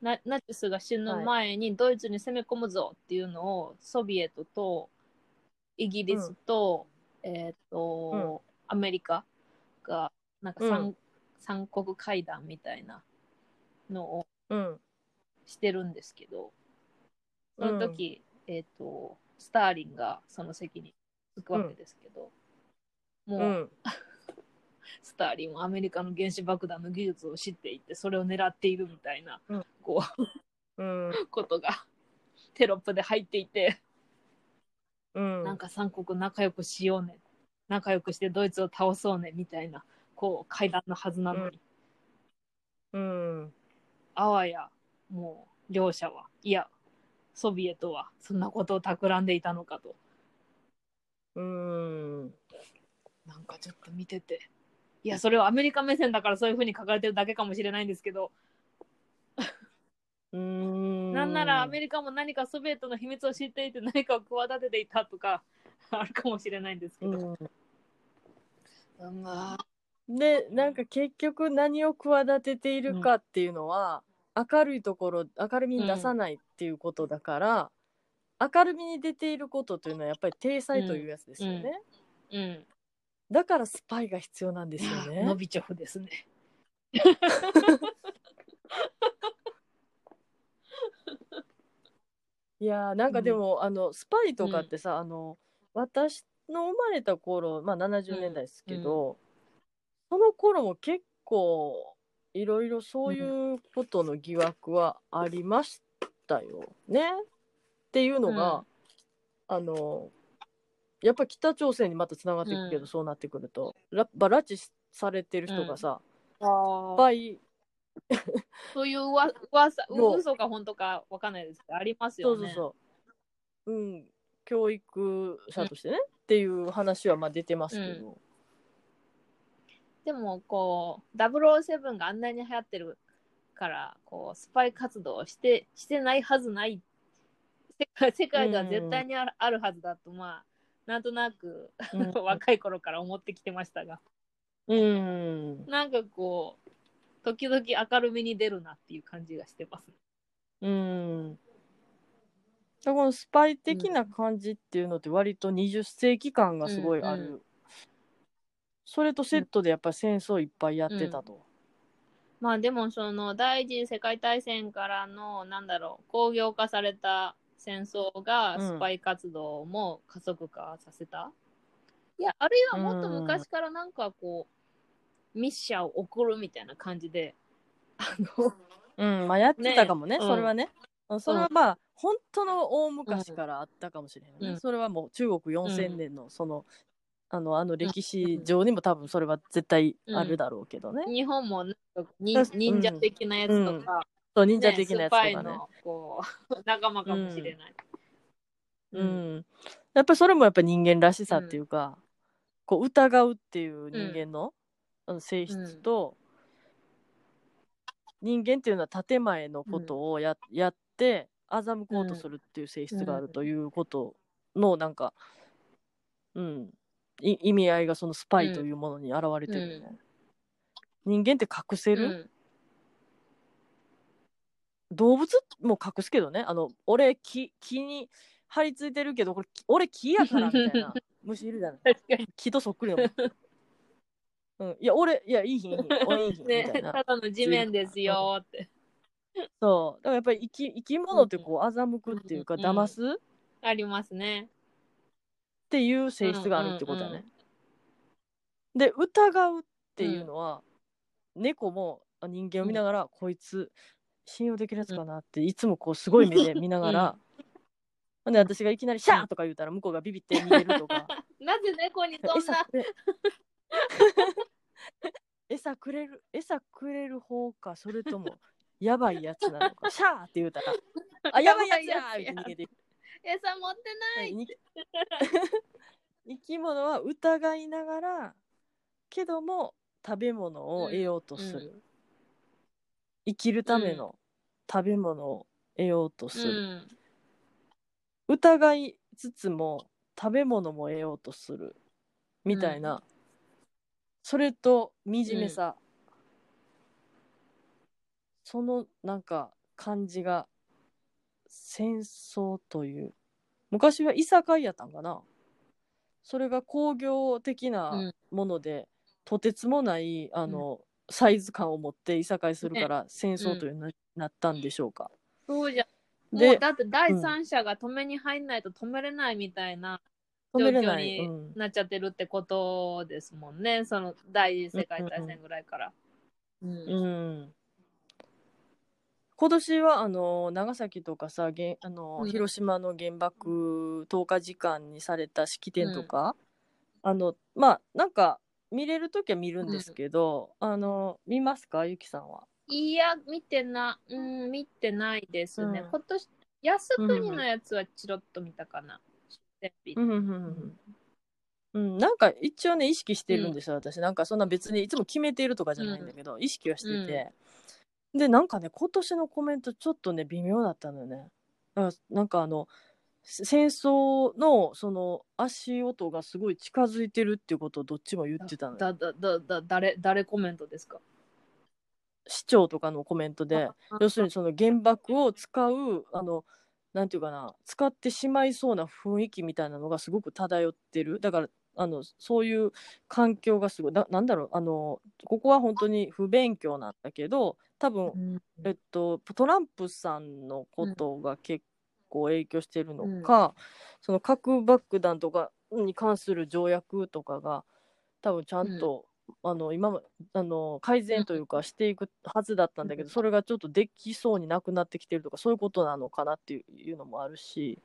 ナナチスが死ぬ前にドイツに攻め込むぞっていうのをソビエトとイギリスと、えっ、と、アメリカがなんか三,、うん。三国会談みたいなのをうん。してるんですけど、その時、えっ、と、スターリンがその席に着くわけですけど、もう、うんスターリンはアメリカの原子爆弾の技術を知っていて、それを狙っているみたいな、うん。こうん。う、ことがテロップで入っていて、うん。なんか三国仲良くしようね。仲良くしてドイツを倒そうね、みたいな、こう、会談のはずなのに、うん。あわや、もう、両者は、いや、ソビエトは、そんなことを企んでいたのかと。うん。なんかちょっと見てて。いや、それはアメリカ目線だからそういうふうに書かれてるだけかもしれないんですけど、うん。なんならアメリカも何かソビエトの秘密を知っていて何かを企てていたとか あるかもしれないんですけど。うん。うん。まあでなんか結局何を企てているかっていうのは、明るいところ明るみに出さないっていうことだから、明るみに出ていることというのはやっぱり体裁というやつですよね、うん。だからスパイが必要なんですよねノビチョフですね。いやーなんかでも、あのスパイとかってさ、あの私の生まれた頃まあ70年代ですけど、その頃も結構いろいろそういうことの疑惑はありましたよね。っていうのが、あのやっぱ北朝鮮にまたつながっていくけど、うん。そうなってくると。ラまあ拉致されてる人がさ、あスパイそういううわ噂もう嘘か本当かわかんないです。けど、ありますそよね。うそうそう、うん、教育者としてね、っっていう話はまあ出てますけど、でもこう007があんなに流行ってるからこうスパイ活動をしてしてないはずない。世界世界では絶対にある,、あるはずだとまあなんとなく、うん。若い頃から思ってきてましたが。うん。なんかこう時々明るみに出るなっていう感じがしてます。うん。このスパイ的な感じっていうのって割と20世紀感がすごいある、うんうそれとセットでやっぱり戦争いっぱいやってたと、まあでもその第一次世界大戦からのなんだろう工業化された戦争がうん。スパイ活動も加速化させた、いやあるいはもっと昔からなんかこう、ミッシャーを送るみたいな感じであのうん。まあやってたかもねね。それはね、それはまあ本当の大昔からあったかもしれないね、うん。それはもう中国4000年のその、あのあの歴史上にも多分それは絶対あるだろうけどね、日本もなんか忍者的なやつとか、そう忍者ね的なやつとかね。スパイのこう仲間かもしれない。うん、やっぱりそれもやっぱり人間らしさっていうか、こう疑うっていう人間の,、あの性質と、人間っていうのは建前のことをや,、やって欺こうとするっていう性質があるということのなんか、うん、い意味合いがそのスパイというものに現れてるよね。人間って隠せる、うん動物も隠すけどね。あの俺木木に張り付いてるけどこれき俺木やからみたいな 虫いるじゃない。確かに。木とそっくりの、うん、いや俺いやいい日いいいい日みたねいな、ただの地面ですよーって。そう。だからやっぱり生き生き物ってこう欺くっていうかうん騙す？っありますね。ていう性質があるってことだね、うんうん。で疑うっていうのは、猫もあ人間を見ながら、こいつ信用できるやつかなっていつもこうすごい目で見ながら、ほんで私がいきなり「シャー!」とか言うたら向こうがビビって逃げるとか。なぜ猫にそんな？餌くれる餌くれる方かそれともやばいやつなのか シャーって言うたら「あやばいやつや!」って逃げて餌持ってない、に生き物は疑いながらけども食べ物を得ようとする、うん。生きるための食べ物を得ようとする、うん。疑いつつも食べ物も得ようとする。みたいな、それと惨めさ、そのなんか感じが戦争という。昔はいさかいやったんかな。それが工業的なもので、とてつもないあの、サイズ感を持っていさかいするから戦争というな,、なったんでしょうか？そうじゃ。もでうだって第三者が止めに入んないと止めれないみたいな止状況にうん。なっちゃってるってことですもんね、その第一次世界大戦ぐらいから。うん。うん。今年はあの長崎とかさげんあの、うん。広島の原爆投下時間にされた式典とか、あのまあなんか見れる時は見るんですけど、あの見ますか？ゆきさんは。いや、見てな、うん、見てないですね。うん。今年、靖国のやつはチロッと見たかな。うんうんうん。なんか一応ね意識してるんですよ、私。なんかそんな別にいつも決めているとかじゃないんだけど、意識はしてて、でなんかね今年のコメントちょっとね微妙だったのよね。なんかあのせ戦争のその足音がすごい近づいてるっていうことをどっちも言ってたのよ。だ、だ、だ、だ、誰、誰コメントですか？市長とかのコメントで要するにその原爆を使うあのなんていうかな使ってしまいそうな雰囲気みたいなのがすごく漂ってる。だからあのそういう環境がすごいななんだろうあのここは本当に不勉強なんだけど多分、うん。えっと、トランプさんのことが結構影響してるのか、その核爆弾とかに関する条約とかが多分ちゃんと、あの今まあの改善というかしていくはずだったんだけど、うん。それがちょっとできそうになくなってきてるとかそういうことなのかなっていうのもあるし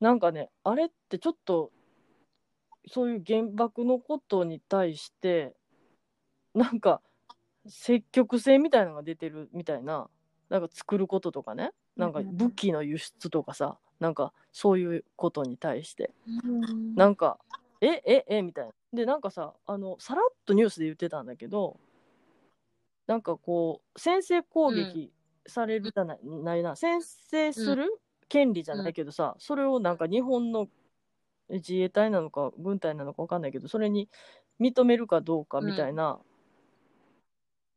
なんかねあれってちょっとそういう原爆のことに対してなんか積極性みたいなのが出てるみたいななんか作ることとかねなんかうん。武器の輸出とかさなんかそういうことに対して。うん。なんかえええみたいな。でなんかさあのさらっとニュースで言ってたんだけどなんかこう先制攻撃されるじゃない,、ないな先制する権利じゃないけどさ、それをなんか日本の自衛隊なのか軍隊なのか分かんないけどそれに認めるかどうかみたいな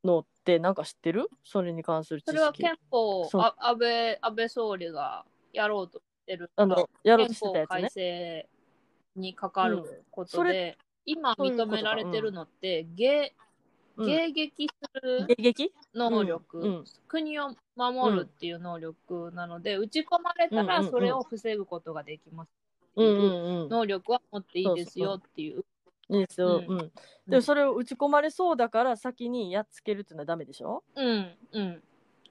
のってなんか知ってる？それに関する知識。それは憲法あ安倍安倍総理がやろうとしてる。あのやろうとしてたやつね。正にかかることそで、ういうことか。認められてるのって、迎うん。迎撃する能力、うん。うん。国を守るっていう能力なので、撃ち込まれたらそれを防ぐことができます。能力は持っていいですよっていう。ですよ、でもそれを打ち込まれそうだから先にやっつけるっていうのはダメでしょ？うん、うん。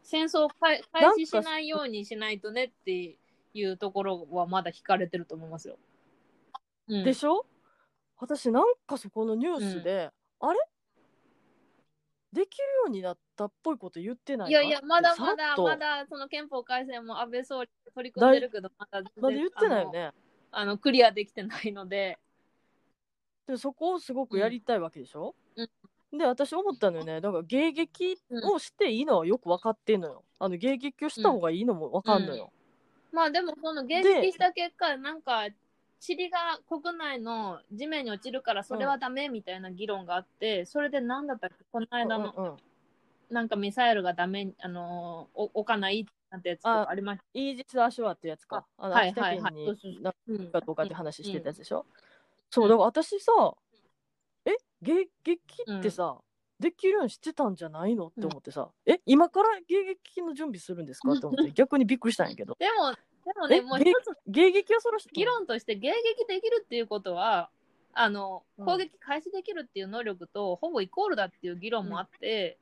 戦争を開開始しないようにしないとねっていうところはまだ引かれてると思いますよ。うん、でしょ？私なんかそこのニュースで、あれ？できるようになったっぽいこと言ってないか？いやいや、まだまだまだその憲法改正も安倍総理取り組んでるけど、まだまだ言ってないよね。あのあのクリアできてないので、でそこをすごくやりたいわけでしょ、で私思ったのよね。だから迎撃をしていいのはよく分かってんのよ。あの迎撃をした方がいいのも分かんのよ、まあでもその迎撃した結果、なんか、塵が国内の地面に落ちるからそれはダメみたいな議論があって、それで何だったっけ？この間のうんうんなんかミサイルがダメ、あのーお置かないなんてやつとかありましイージス・アショアってやつか。あのはいはいはい。そうそうになんた。うんかどうかって話してたやつでしょ、そうだから私さえ迎撃ってさ、できるようにしてたんじゃないの？って思ってさ、え今から迎撃の準備するんですか？って思って 逆にびっくりしたんやけど。でも、でもね、えもう一つ迎撃はそらし議論として迎撃できるっていうことは、あのうん。攻撃開始できるっていう能力とほぼイコールだっていう議論もあって、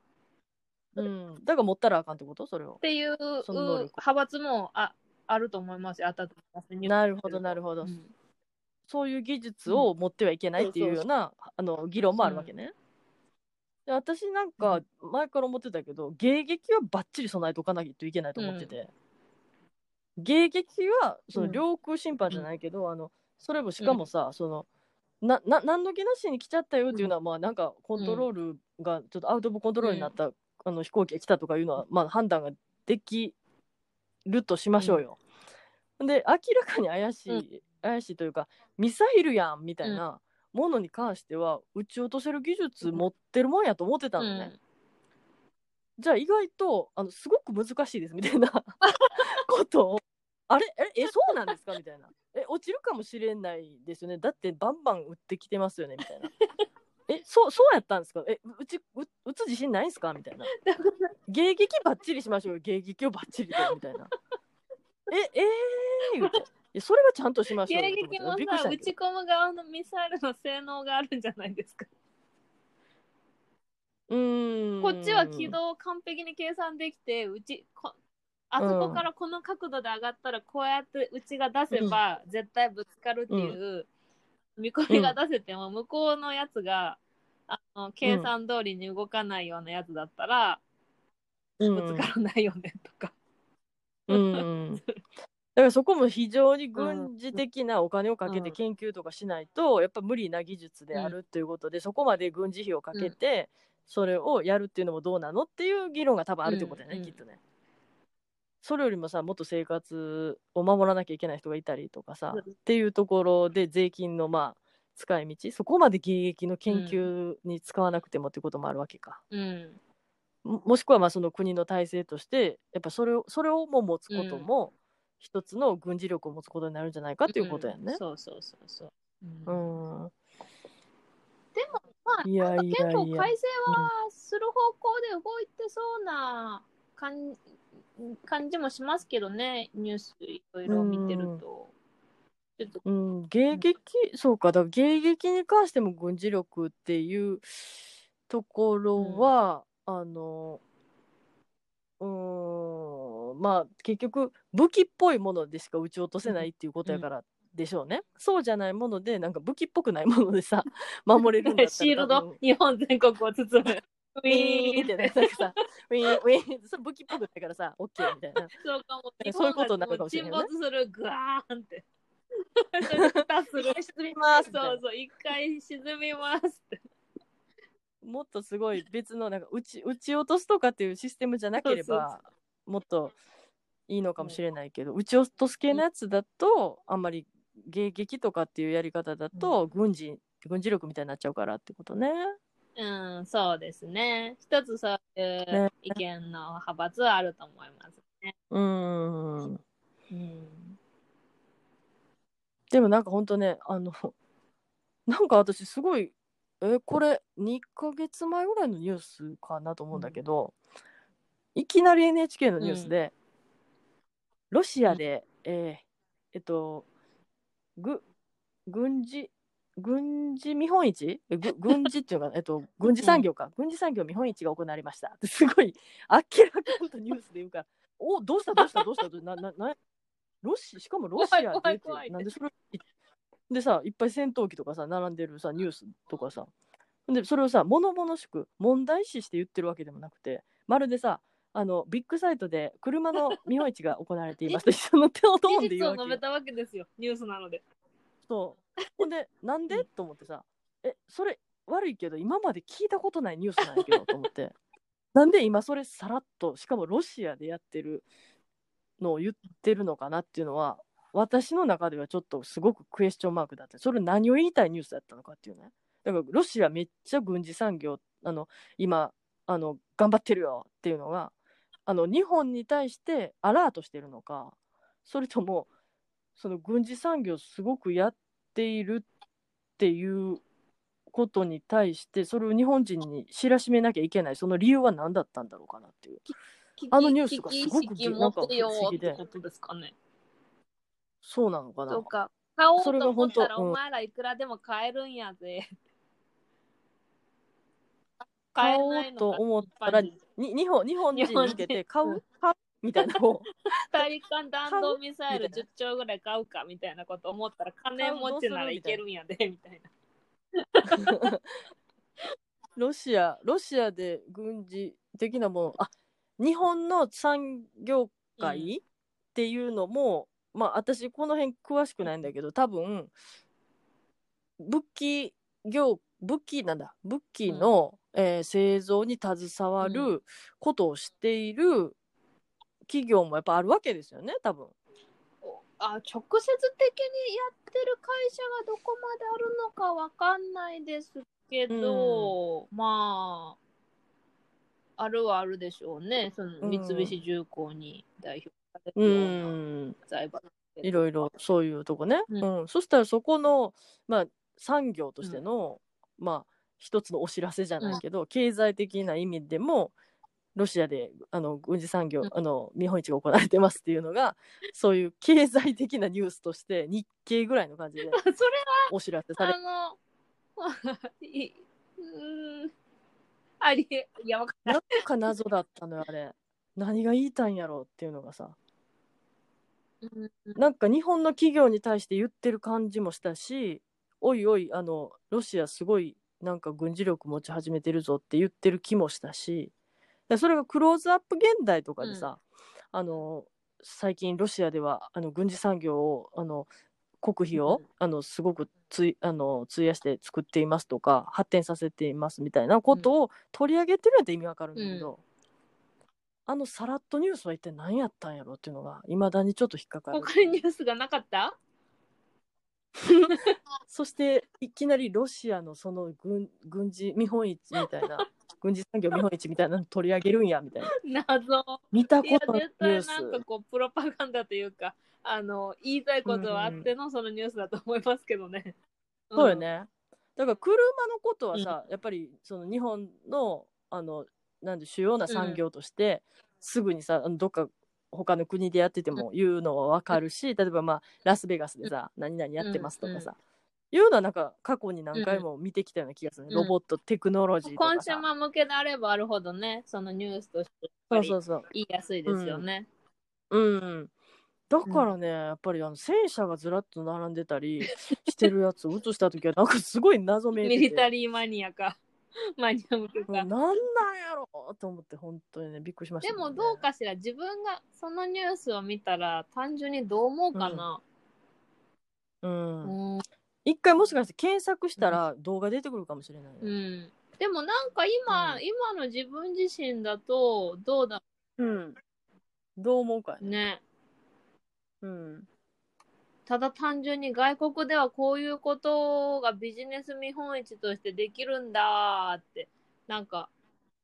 うん。だから持ったらあかんってこと？それをっていう派閥もああると思いますよ、あったと思います。ねなるほどなるほど、うん。そういう技術を持ってはいけないっていうような、あの議論もあるわけね。で私なんか前から思ってたけど、迎撃はバッチリ備えておかないといけないと思ってて、迎撃はそのうん。領空侵犯じゃないけど、あのそれもしかもさ、そのなな何の気なしに来ちゃったよっていうのは、まあなんかコントロールがちょっとアウト・オブ・コントロールになった、あの飛行機が来たとかいうのは、まあ、判断ができるとしましょうよ。で明らかに怪しい、怪しいというかミサイルやんみたいなものに関しては撃ち落とせる技術持ってるもんやと思ってたのね。じゃあ意外とあのすごく難しいですみたいな こと？をあれ？ええそうなんですか？みたいな。え落ちるかもしれないですよね。だってバンバン撃ってきてますよね。みたいな。えそうそうやったんですか？えうちう撃つ自信ないんすか？みたいな。迎撃ばっちりしましょうよ。迎撃をばっちりとみたいな。ええー、言うて。いやそれはちゃんとしましょう迎撃もさ、びっくりしたんやけ撃ち込む側のミサイルの性能があるんじゃないですか？どうーん。こっちは軌道を完璧に計算できて、うちこあそこからこの角度で上がったら、こうやってうちが出せば絶対ぶつかるっていう見込みが出せても、向こうのやつがあの計算通りに動かないようなやつだったら、うん。ぶつからないよねとか。うん、だからそこも非常に軍事的なお金をかけてうん。研究とかしないと、やっぱ無理な技術であるということで、そこまで軍事費をかけてそれをやるっていうのもどうなのっていう議論が多分あるってことだよね、うん。きっとね。それよりもさもっと生活を守らなきゃいけない人がいたりとかさ、うんっていうところで税金のまあ使い道そこまで迎撃の研究に使わなくてもっていうこともあるわけか。うん。ももしくはまあその国の体制としてやっぱそれをそれをも持つことも一つの軍事力を持つことになるんじゃないかっていうことやねん。そうそうそうそう。ううんん。まあいやいやいや憲法改正はする方向で動いてそうな感感じもしますけどね、ニュースいろいろ見てると。ちょっとうん、迎撃、そうか、だから迎撃に関しても軍事力っていうところは、あの、うーん、まあ結局武器っぽいものでしか撃ち落とせないっていうことやからでしょうね。そうじゃないもので、なんか武器っぽくないものでさ、守れるんだったら シールド？日本全国を包む。ウィーンってね、なんかさ、ウィーン、ウィーンそれ武器っぽくないからさ、オッケーみたいな。そうかも。そういうことになるかもしれないね沈没する、グワーンって。沈みますそうそう、一回沈みますって。もっとすごい別のなんか撃ち撃ち落とすとかっていうシステムじゃなければもっといいのかもしれないけど、撃ち落とす系のやつだとあんまり迎撃とかっていうやり方だと軍事軍事力みたいになっちゃうからってことね。うん、そうですね。一つそういうね意見の派閥はあると思いますね。うーん。うん。でもなんかほんとねあの なんか私すごいえこれ2ヶ月前ぐらいのニュースかなと思うんだけど、いきなり NHK のニュースで、ロシアで、えーえっとぐ軍事軍事見本市？軍事っていうのかな、えっと、軍事産業か、軍事産業見本市が行われました。すごい明らかにとニュースで言うから。おどうした？どうした？どうした？どうなななロシしかもロシアでってなんでそれでさいっぱい戦闘機とかさ並んでるさニュースとかさ。でそれをさ物々しく問題視して言ってるわけでもなくてまるでさあのビッグサイトで車の見本市が行われていますと一緒の手をトーンで事言うわけよ。実を述べたわけですよ、ニュースなので。そうほんでなんで？と思ってさえそれ悪いけど今まで聞いたことないニュースなんやけどと思って。なんで今それさらっとしかもロシアでやってるのを言ってるのかなっていうのは私の中ではちょっとすごくクエスチョンマークだってそれ何を言いたいニュースだったのかっていうね。だからロシアめっちゃ軍事産業あの今あの頑張ってるよっていうのがあの日本に対してアラートしてるのかそれともその軍事産業すごくやっているっていうことに対してそれを日本人に知らしめなきゃいけない。その理由は何だったんだろうかなっていう。あのニュースがすごく危機意識持ってよってことですかね。そうなのかな。とか、買おうと思ったらお前らいくらでも買えるんやぜ。買おうと思ったらに日本日本人に向けて買うみたいな。の を大陸間弾道ミサイル買う10兆ぐらい買うかみたいなこと思ったら金持ちならいけるんやでみたいな。ロシアロシアで軍事的なものあ日本の産業界っていうのも、まあ私この辺詳しくないんだけど多分武器業武器なんだ。武器の、えー製造に携わうることをしている企業もやっぱあるわけですよね多分。あ直接的にやってる会社がどこまであるのかわかんないですけど、まああるはあるでしょうね。そのうん。三菱重工に代表されうるようなん財閥いろいろそういうとこね、ううん。んそしたらそこの、まあ、産業としての、まあ一つのお知らせじゃないけど、経済的な意味でもロシアであの軍事産業、うん。あの見本市が行われてますっていうのがそういう経済的なニュースとして日経ぐらいの感じで それお知らせされあの いうんありいやわかんない。なんか謎だったのよあれ。何が言いたいんやろうっていうのがさ。うん。なんか日本の企業に対して言ってる感じもしたし、おいおい、あの、ロシアすごいなんか軍事力持ち始めてるぞって言ってる気もしたし、でそれがクローズアップ現代とかでさ、あの、最近ロシアではあの軍事産業を、あの、国費を、うんあのすごくついあの費やして作っていますとか発展させていますみたいなことを取り上げてるんやって意味わかるんだけど、あのさらっとニュースは一体何やったんやろっていうのがいまだにちょっと引っかかる。他にニュースがなかった？そしていきなりロシアのその軍軍事見本市みたいな軍事産業見本市みたいなの取り上げるんやみたいな。謎。見たことない絶ニュース対なんかこうプロパガンダというかあの言いたいことはあってのそのニュースだと思いますけどね。そうよね。だから車のことはさ、やっぱりその日本のあのなんで主要な産業として、すぐにさどっか他の国でやってても言うのは分かるし、例えばまあラスベガスでさ、何々やってますとかさ、いうのはなんか過去に何回も見てきたような気がするね、うん。ロボットテクノロジーとコンかさシューマー向けであればあるほどねそのニュースとしてやっぱりそうそうそう。言いやすいですよね。うん。だからね、やっぱりあの戦車がずらっと並んでたり してるやつを映した時はなんかすごい謎めいてて。ミリタリーマニアか。マニア向けか。もうなんなんやろと思って本当にねびっくりしましたでけどね、もどうかしら自分がそのニュースを見たら単純にどう思うかな、うんうん一回もしかして検索したら動画出てくるかもしれないよ、うん。でもなんか今、うん。今の自分自身だとどうだう。ん。どう思うかやね。ね。うん。ただ単純に外国ではこういうことがビジネス見本市としてできるんだーってなんか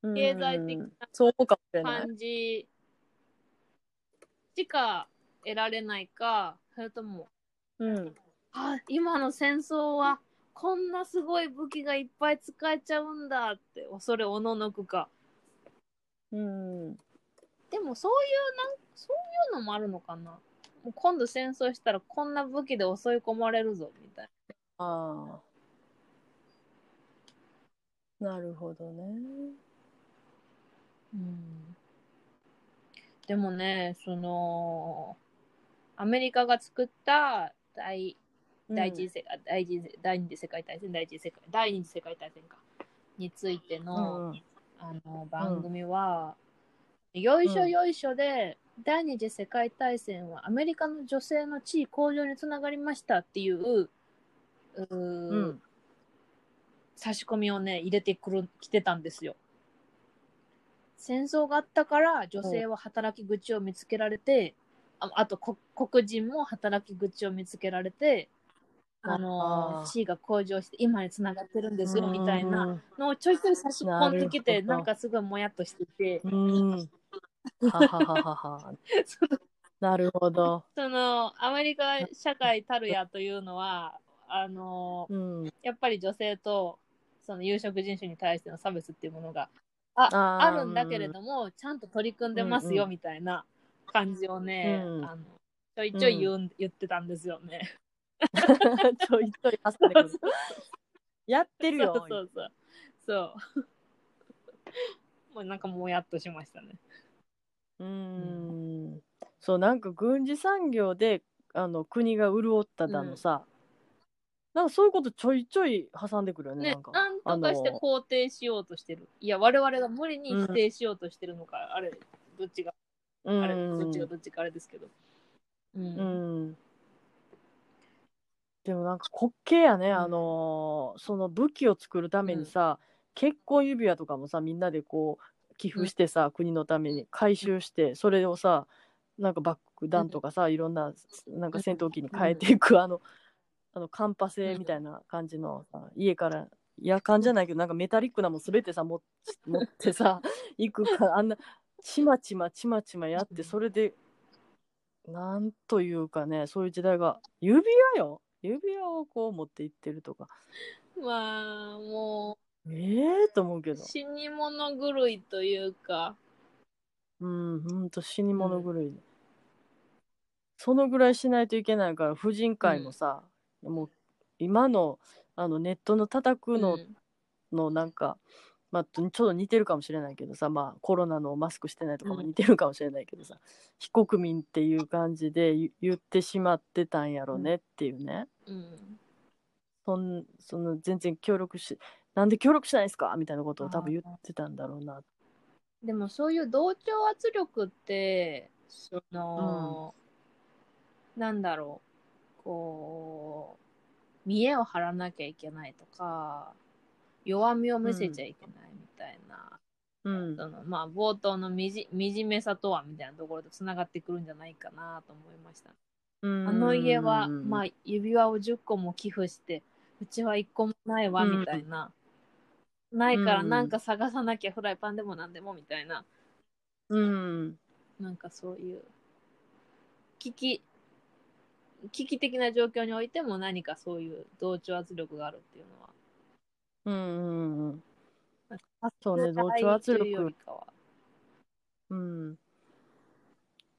うん。経済的な感じしか得られないかそれともうんあ今の戦争はこんなすごい武器がいっぱい使えちゃうんだって恐れおののくか。うん。でもそういうなんそういうのもあるのかな。もう今度戦争したらこんな武器で襲い込まれるぞみたいああ。なるほどね。な、でもねそのアメリカが作った第第一次世界、第一次第二次世界大戦第一次世界第二次世界大戦か。についてうの,、んうん。あの番組は、よいしょよいしょで、第二次世界大戦はアメリカの女性の地位向上につながりましたっていううーうん。差し込みをね入れてくる来てたんですよ。戦争があったから女性は働き口を見つけられて、ああとこ黒人も働き口を見つけられて、あの地位が向上して今につながってるんですよみたいなうんのをちょいちょい差し込んできてなんかすごいもやっとしてて。なるほど。そのアメリカ社会たるやというのはあのうん。やっぱり女性とその有色人種に対しての差別っていうものがああるんだけれどもちゃんと取り組んでますようんうん。みたいな感じをね、うん。あのちょいちょい言うん、言ってたんですよね。ちょいちょい挟んでくるやってるよそうそうそう。そう。もうなんかもやっとしましたね。うーん。そうなんか軍事産業であの国が潤っただのさ、なんかそういうことちょいちょい挟んでくるよねねなんか。なんとかして肯定しようとしてる。いや、我々が無理に否定しようとしてるのか、あれ、どっちが、うあれ、ん。どっちがどっちかあれですけど。うん。うんでもなんか滑稽やね、うん。あのーその武器を作るためにさ、結婚指輪とかもさみんなでこう寄付してさ、国のために回収してそれをさなんか爆弾とかさ、いろんななんか戦闘機に変えていく、あのあのカンパ製みたいな感じのさ家から夜間じゃないけどなんかメタリックなもん全てさ持っ持ってさ行くからあんなちまちまちまちまやってそれでなんというかねそういう時代が指輪よ指輪をこう持って行ってるとか。まあ、もええと思うけう、ど。死に物狂いというか、うんほんと死に物狂い、そのぐらいしないといけないから婦人会もさ、もう今のあのネットの叩くのうん。のなんか、まあ、ちょっと似てるかもしれないけどさ、まあ、コロナのマスクしてないとかも似てるかもしれないけどさ、非国民っていう感じで言言ってしまってたんやろねっていうね、うん。そんその全然協力しなんで協力しないんですかみたいなことを多分言ってたんだろうな。でもそういう同調圧力って、その、なんだろう、こう、見栄を張らなきゃいけないとか、弱みを見せちゃいけないみたいな、うんそのまあ冒頭のみじ惨めさとはみたいなところとつながってくるんじゃないかなと思いました。あの家は、まあ、指輪を10個も寄付して、うちは1個もないわ、うんみたいな。ないからうんなんか探さなきゃフライパンでもなんでもみたいな。うんなんかそういう、危機、危機的な状況においても何かそういう同調圧力があるっていうのは。うんうんうん。まあそうね同調圧力。というん。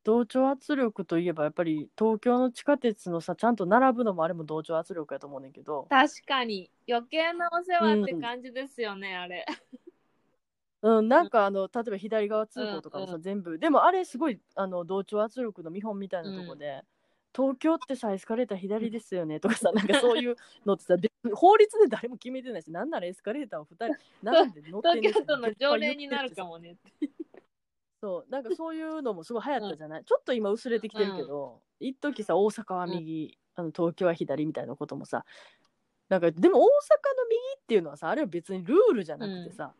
同調圧力といえばやっぱり東京の地下鉄のさちゃんと並ぶのもあれも同調圧力やと思うねんけど、確かに、余計なお世話って感じですよね、あれ。うん、なんかあの例えば左側通行とかもさ、うんうん。全部。でもあれすごいあの同調圧力の見本みたいなとこで、東京ってさエスカレーター左ですよねとかさなんかそういうのってさ法律で誰も決めてないしなんならエスカレーターを2人並んで乗ってんねん東京都の条例になるかもね。そうなんかそういうのもすごい流行ったじゃない、ちょっと今薄れてきてるけど、一時さ大阪は右、あの東京は左みたいなこともさなんかでも大阪の右っていうのはさあれは別にルールじゃなくてさ、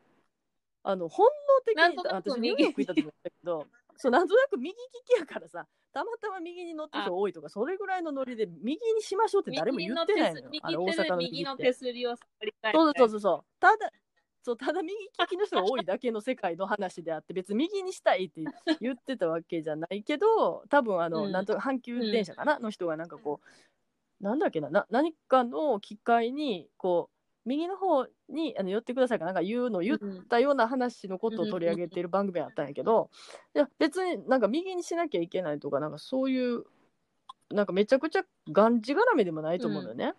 あの本能的に私ニューヨーク行った時も言ったけどそうなんとなく右利きやからさたまたま右に乗ってる人多いとかそれぐらいのノリで右にしましょうって誰も言ってないの。あれ大手阪の右右の手すりを触りたい。そうそうそうそう。ただそうただ右利きの人が多いだけの世界の話であって別に右にしたいって言ってたわけじゃないけど多分あの、うん。なんと阪急電車かな、の人がなんかこうなんだっけなな何かの機会にこう右の方にあの寄ってくださいかな。んか言うのを言ったような話のことを取り上げてる番組あったんやけど、いや別になんか右にしなきゃいけないとかなんかそういうなんかめちゃくちゃがんじがらめでもないと思うのよね、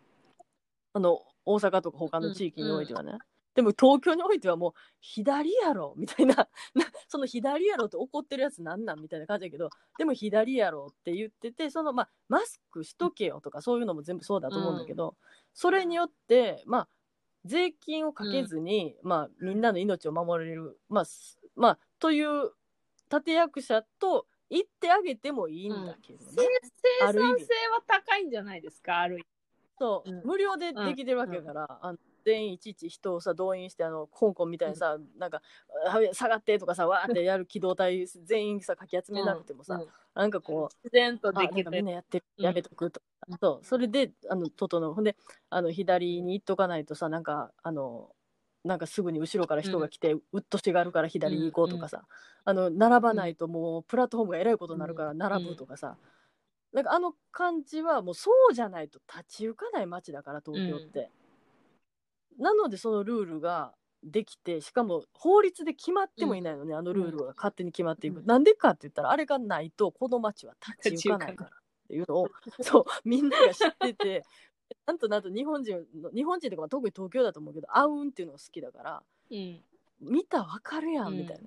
あの大阪とか他の地域においてはね。でも東京においてはもう左やろみたいな。なその左やろって怒ってるやつなんなんみたいな感じやけど。でも左やろって言っててそのまあマスクしとけよとかそういうのも全部そうだと思うんだけど、それによってまあ税金をかけずに、まあみんなの命を守れるまあすまあという立役者と言ってあげてもいいんだけどね、生産性は高いんじゃないですか、ある意味。そう、うん。無料でできてるわけだから、あの全員いちいち人をさ動員してあの香港みたいにさ、なんかあ下がってとかさわーってやる機動隊全員さかき集めなくてもさ、うん。なんかこう自然とできる。んなやってやめとくとか、そうそれであの整う。ほんであの左に行っとかないとさなんかあのなんかすぐに後ろから人が来て、うっとしがるから左に行こうとかさ、あの並ばないともうプラットフォームがえらいことになるから並ぶとかさ、なんかあの感じはもうそうじゃないと立ち行かない街だから東京って、なのでそのルールができてしかも法律で決まってもいないのね、あのルールが勝手に決まっていく、うん。なんでかって言ったらあれがないとこの街は立ち行かないからっていうのをそうみんなが知ってて なんとなんと日本人の日本人とかまあ特に東京だと思うけどあうんっていうのが好きだからうん。見たらわかるやんうん。みたいな、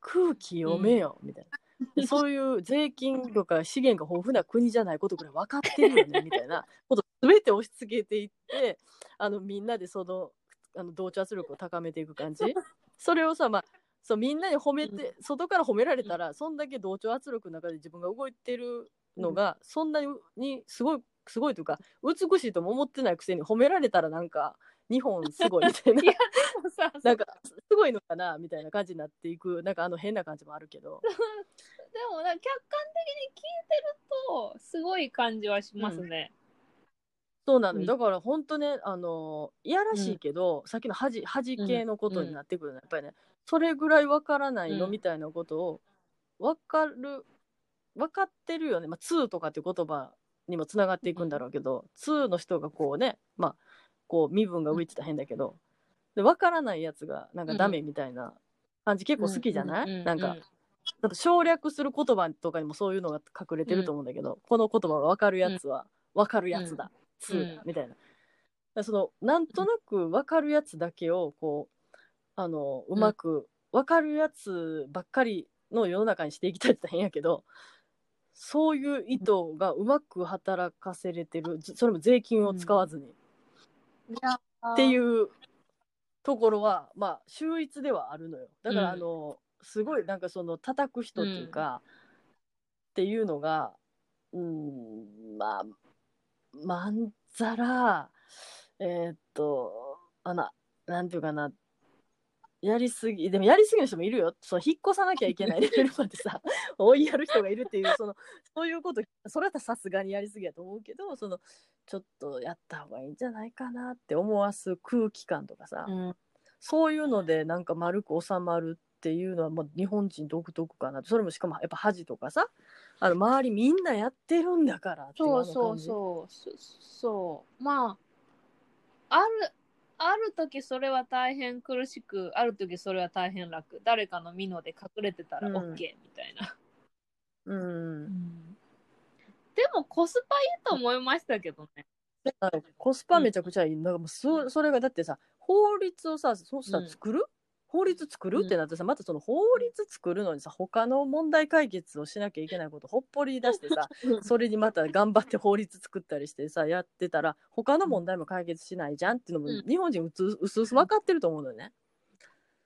空気読めよみたいな。でそういう税金とか資源が豊富な国じゃないことぐらい分かってるよねみたいな。こと全て押し付けていってあのみんなでそのあの同調圧力を高めていく感じ。それをさまあそうみんなに褒めて、外から褒められたらそんだけ同調圧力の中で自分が動いてるのが、そんなにすごいすごいというか美しいとも思ってないくせに褒められたらなんか日本すごいみたいな。いさ、なんかすごいのかなみたいな感じになっていくなんかあの変な感じもあるけど。でもな客観的に聞いてると、すごい感じはしますね。そうなのよ、うん。だから本当ねあのいやらしいけど、さっきの恥恥系のことになってくるのはやっぱりね。それぐらいわからないのうん。みたいなことを分かる分かってるよね、まあ、2とかっていう言葉にもつながっていくんだろうけど、2の人がこうねまあこう身分が上ってたら変だけどで分からないやつがなんかダメみたいな感じ結構好きじゃない、うんうんうんなんかあと省略する言葉とかにもそういうのが隠れてると思うんだけど、この言葉が分かるやつは分かるやつだ、うん。2だみたいな。そのなんとなく分かるやつだけをこうあのうまく分かるやつばっかりの世の中にしていきたいって言ったら変やけどそういう意図がうまく働かせれてる。ずそれも税金を使わずに、っていうところはまあ秀逸ではあるのよ。だからうん。あの、すごいなんかその叩く人っていうか、っていうのがうんまあまんざらえーっとあのなんていうかな。やりすぎでもやりすぎの人もいるよ。その引っ越さなきゃいけないレベルまでさ 追いやる人がいるっていうそのそういうことそれはさすがにやりすぎやと思うけどそのちょっとやった方がいいんじゃないかなって思わす空気感とかさ、うん。そういうのでなんか丸く収まるっていうのはまあ日本人独特かな。それもしかもやっぱ恥とかさあの周りみんなやってるんだからっていそうそうそうそそう。まああるある時それは大変苦しくある時それは大変楽。誰かのミノで隠れてたらうん。OK みたいな、うん。でもコスパいいと思いましたけどね。コスパめちゃくちゃいい、なんかもうそそれがだってさ法律をさそうしたうん。ら作る、法律作る？ってなってさ、またその法律作るのにさ他の問題解決をしなきゃいけないことほっぽり出してさ それにまた頑張って法律作ったりしてさやってたら他の問題も解決しないじゃんっていうのも、うん。日本人うつうすうす分かってると思うのよね。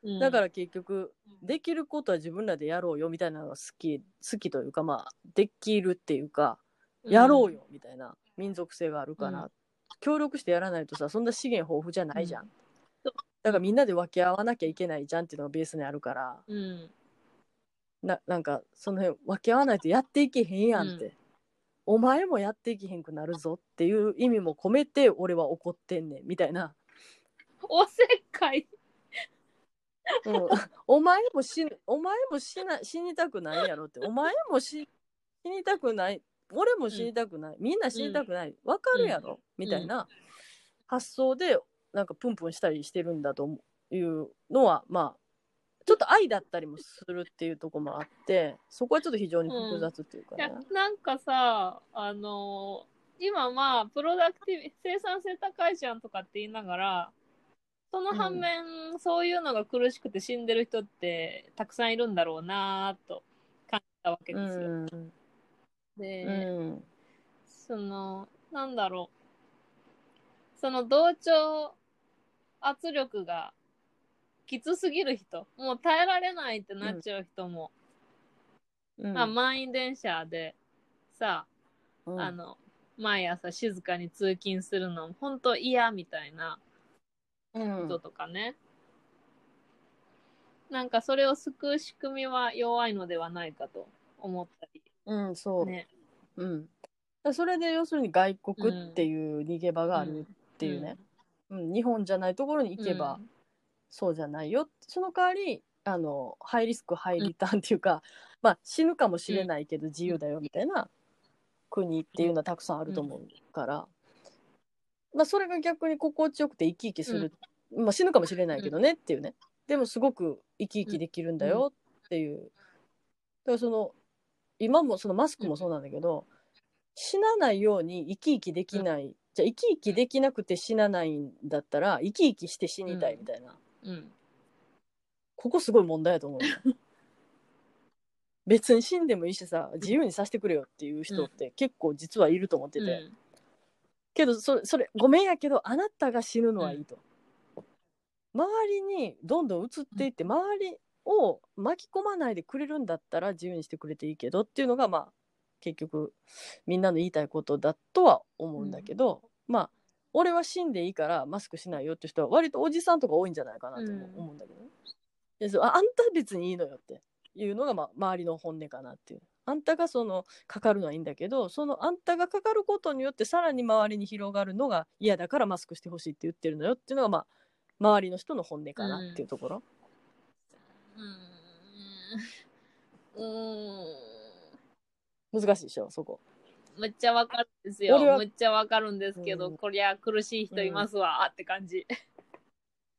うん。だから結局できることは自分らでやろうよみたいなのが好き好きというかまあできるっていうかやろうよみたいな民族性があるから、うん。協力してやらないとさそんな資源豊富じゃないじゃん、うん。だからみんなで分け合わなきゃいけないじゃんっていうのがベースにあるからうん。ななんかその辺分け合わないとやっていけへんやんって、うん。お前もやっていけへんくなるぞっていう意味も込めて俺は怒ってんねんみたいな、おせっかいうん、お前も死ぬお前も死な死にたくないやろって。お前も死死にたくない。俺も死にたくない、みんな死にたくない。わかるやろ、みたいな発想でなんかプンプンしたりしてるんだというのはまあちょっと愛だったりもするっていうところもあってそこはちょっと非常に複雑っていうかいやね。なんかさあの今まあプロダクティブ生産性高いじゃんとかって言いながらその反面、そういうのが苦しくて死んでる人ってたくさんいるんだろうなと感じたわけうですよ。ん。で、うん。そのなんだろう。その同調圧力がきつすぎる人もう耐えられないってなっちゃう人も、うん。まあ、満員電車でさ、うん。あの毎朝静かに通勤するの本当嫌みたいなうん人とかね、なんかそれを救う仕組みは弱いのではないかと思ったり。うん、そう。ね。うん。だそれで要するに外国っていう逃げ場があるっていうね、うん。日本じゃないところに行けばそうじゃないよ、その代わりあのハイリスクハイリターンっていうか、まあ死ぬかもしれないけど自由だよみたいな国っていうのはたくさんあると思うから、まあそれが逆に心地よくて生き生きする、まあ死ぬかもしれないけどねっていうね。でもすごく生き生きできるんだよっていう、だからその今もそのマスクもそうなんだけど、死なないように生き生きできない、じゃあ生き生きできなくて死なないんだったら生き生きして死にたいみたいな、うん。ここすごい問題だと思う。よ 別に死んでもいいしさ自由にさせてくれよっていう人って結構実はいると思ってて、うん。けどそれそれごめんやけどあなたが死ぬのはいいと、周りにどんどん移っていって周りを巻き込まないでくれるんだったら自由にしてくれていいけどっていうのがまあ結局みんなの言いたいことだとは思うんだけど、まあ俺は死んでいいからマスクしないよって人は割とおじさんとか多いんじゃないかなと思うんだけどね、うああんた別にいいのよっていうのがまあ周りの本音かなっていう。あんたがそのかかるのはいいんだけどそのあんたがかかることによってさらに周りに広がるのが嫌だからマスクしてほしいって言ってるのよっていうのがまあ周りの人の本音かなっていうところ、うーん。難しいでしょそこ。めっちゃわかるんですよ。俺はめっちゃわかるんですけど、うん。こりゃ苦しい人いますわ、って感じ。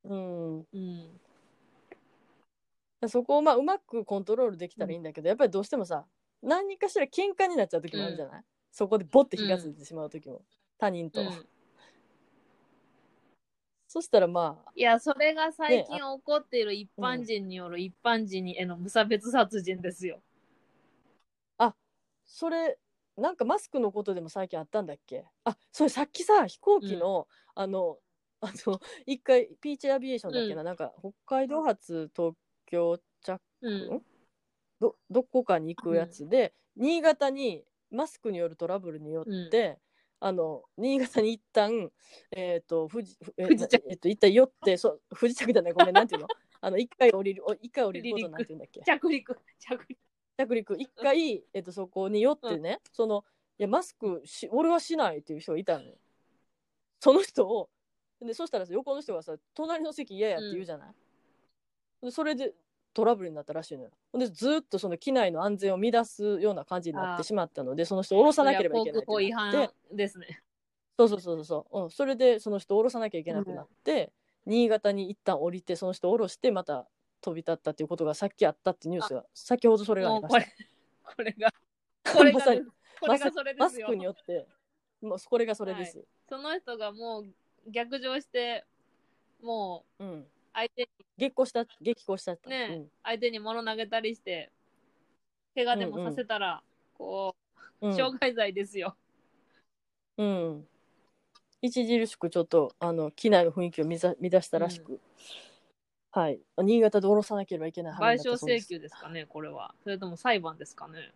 うん。うん。そこをまあうまくコントロールできたらいいんだけど、やっぱりどうしてもさ何かしら喧嘩になっちゃう時もあるじゃない、そこでボッて火がついてしまう時も、他人と、うんそしたらまあいやそれが最近起こっている一般人による一般人への無差別殺人ですよ、それなんかマスクのことでも最近あったんだっけ？あそれさっきさ飛行機の、あの あの一回ピーチアビエーションだっけな、なんか北海道発東京着うん。どどこかに行くやつで、新潟にマスクによるトラブルによって、あの新潟に一旦えっ、と富士ふえ富士着えっ、と一旦寄ってそう富士着じゃないごめんなんていうの？あの一回降りるお一回降りることなんていうんだっけ？着陸。着陸。着陸。一回、えっと、そこに寄ってね、そのいやマスクし俺はしないっていう人がいたのよ。その人をでそしたらさ横の人がさ隣の席嫌やって言うじゃない、でそれでトラブルになったらしいのよ。でずっとその機内の安全を乱すような感じになってしまったのでその人を降ろさなければいけないって。なって反ですねそうそうそうそう、うん、それでその人を降ろさなきゃいけなくなって、新潟に一旦降りてその人を降ろしてまた飛び立ったっていうことがさっきあったっていうニュースが先ほどそれがありました。これがこれがまさにこれがそれですよ。マスクによってもうこれがそれです、その人がもう逆上してもうん。う相手に激高した、激高したった。ね、相手に物投げたりして、怪我でもさせたら、こうん。う、傷害罪ですよ。うん。うん。著しくちょっと、あの、機内の雰囲気を乱乱したらしく、はい。新潟で降ろさなければいけない賠償請求ですかね、これは。それとも裁判ですかね。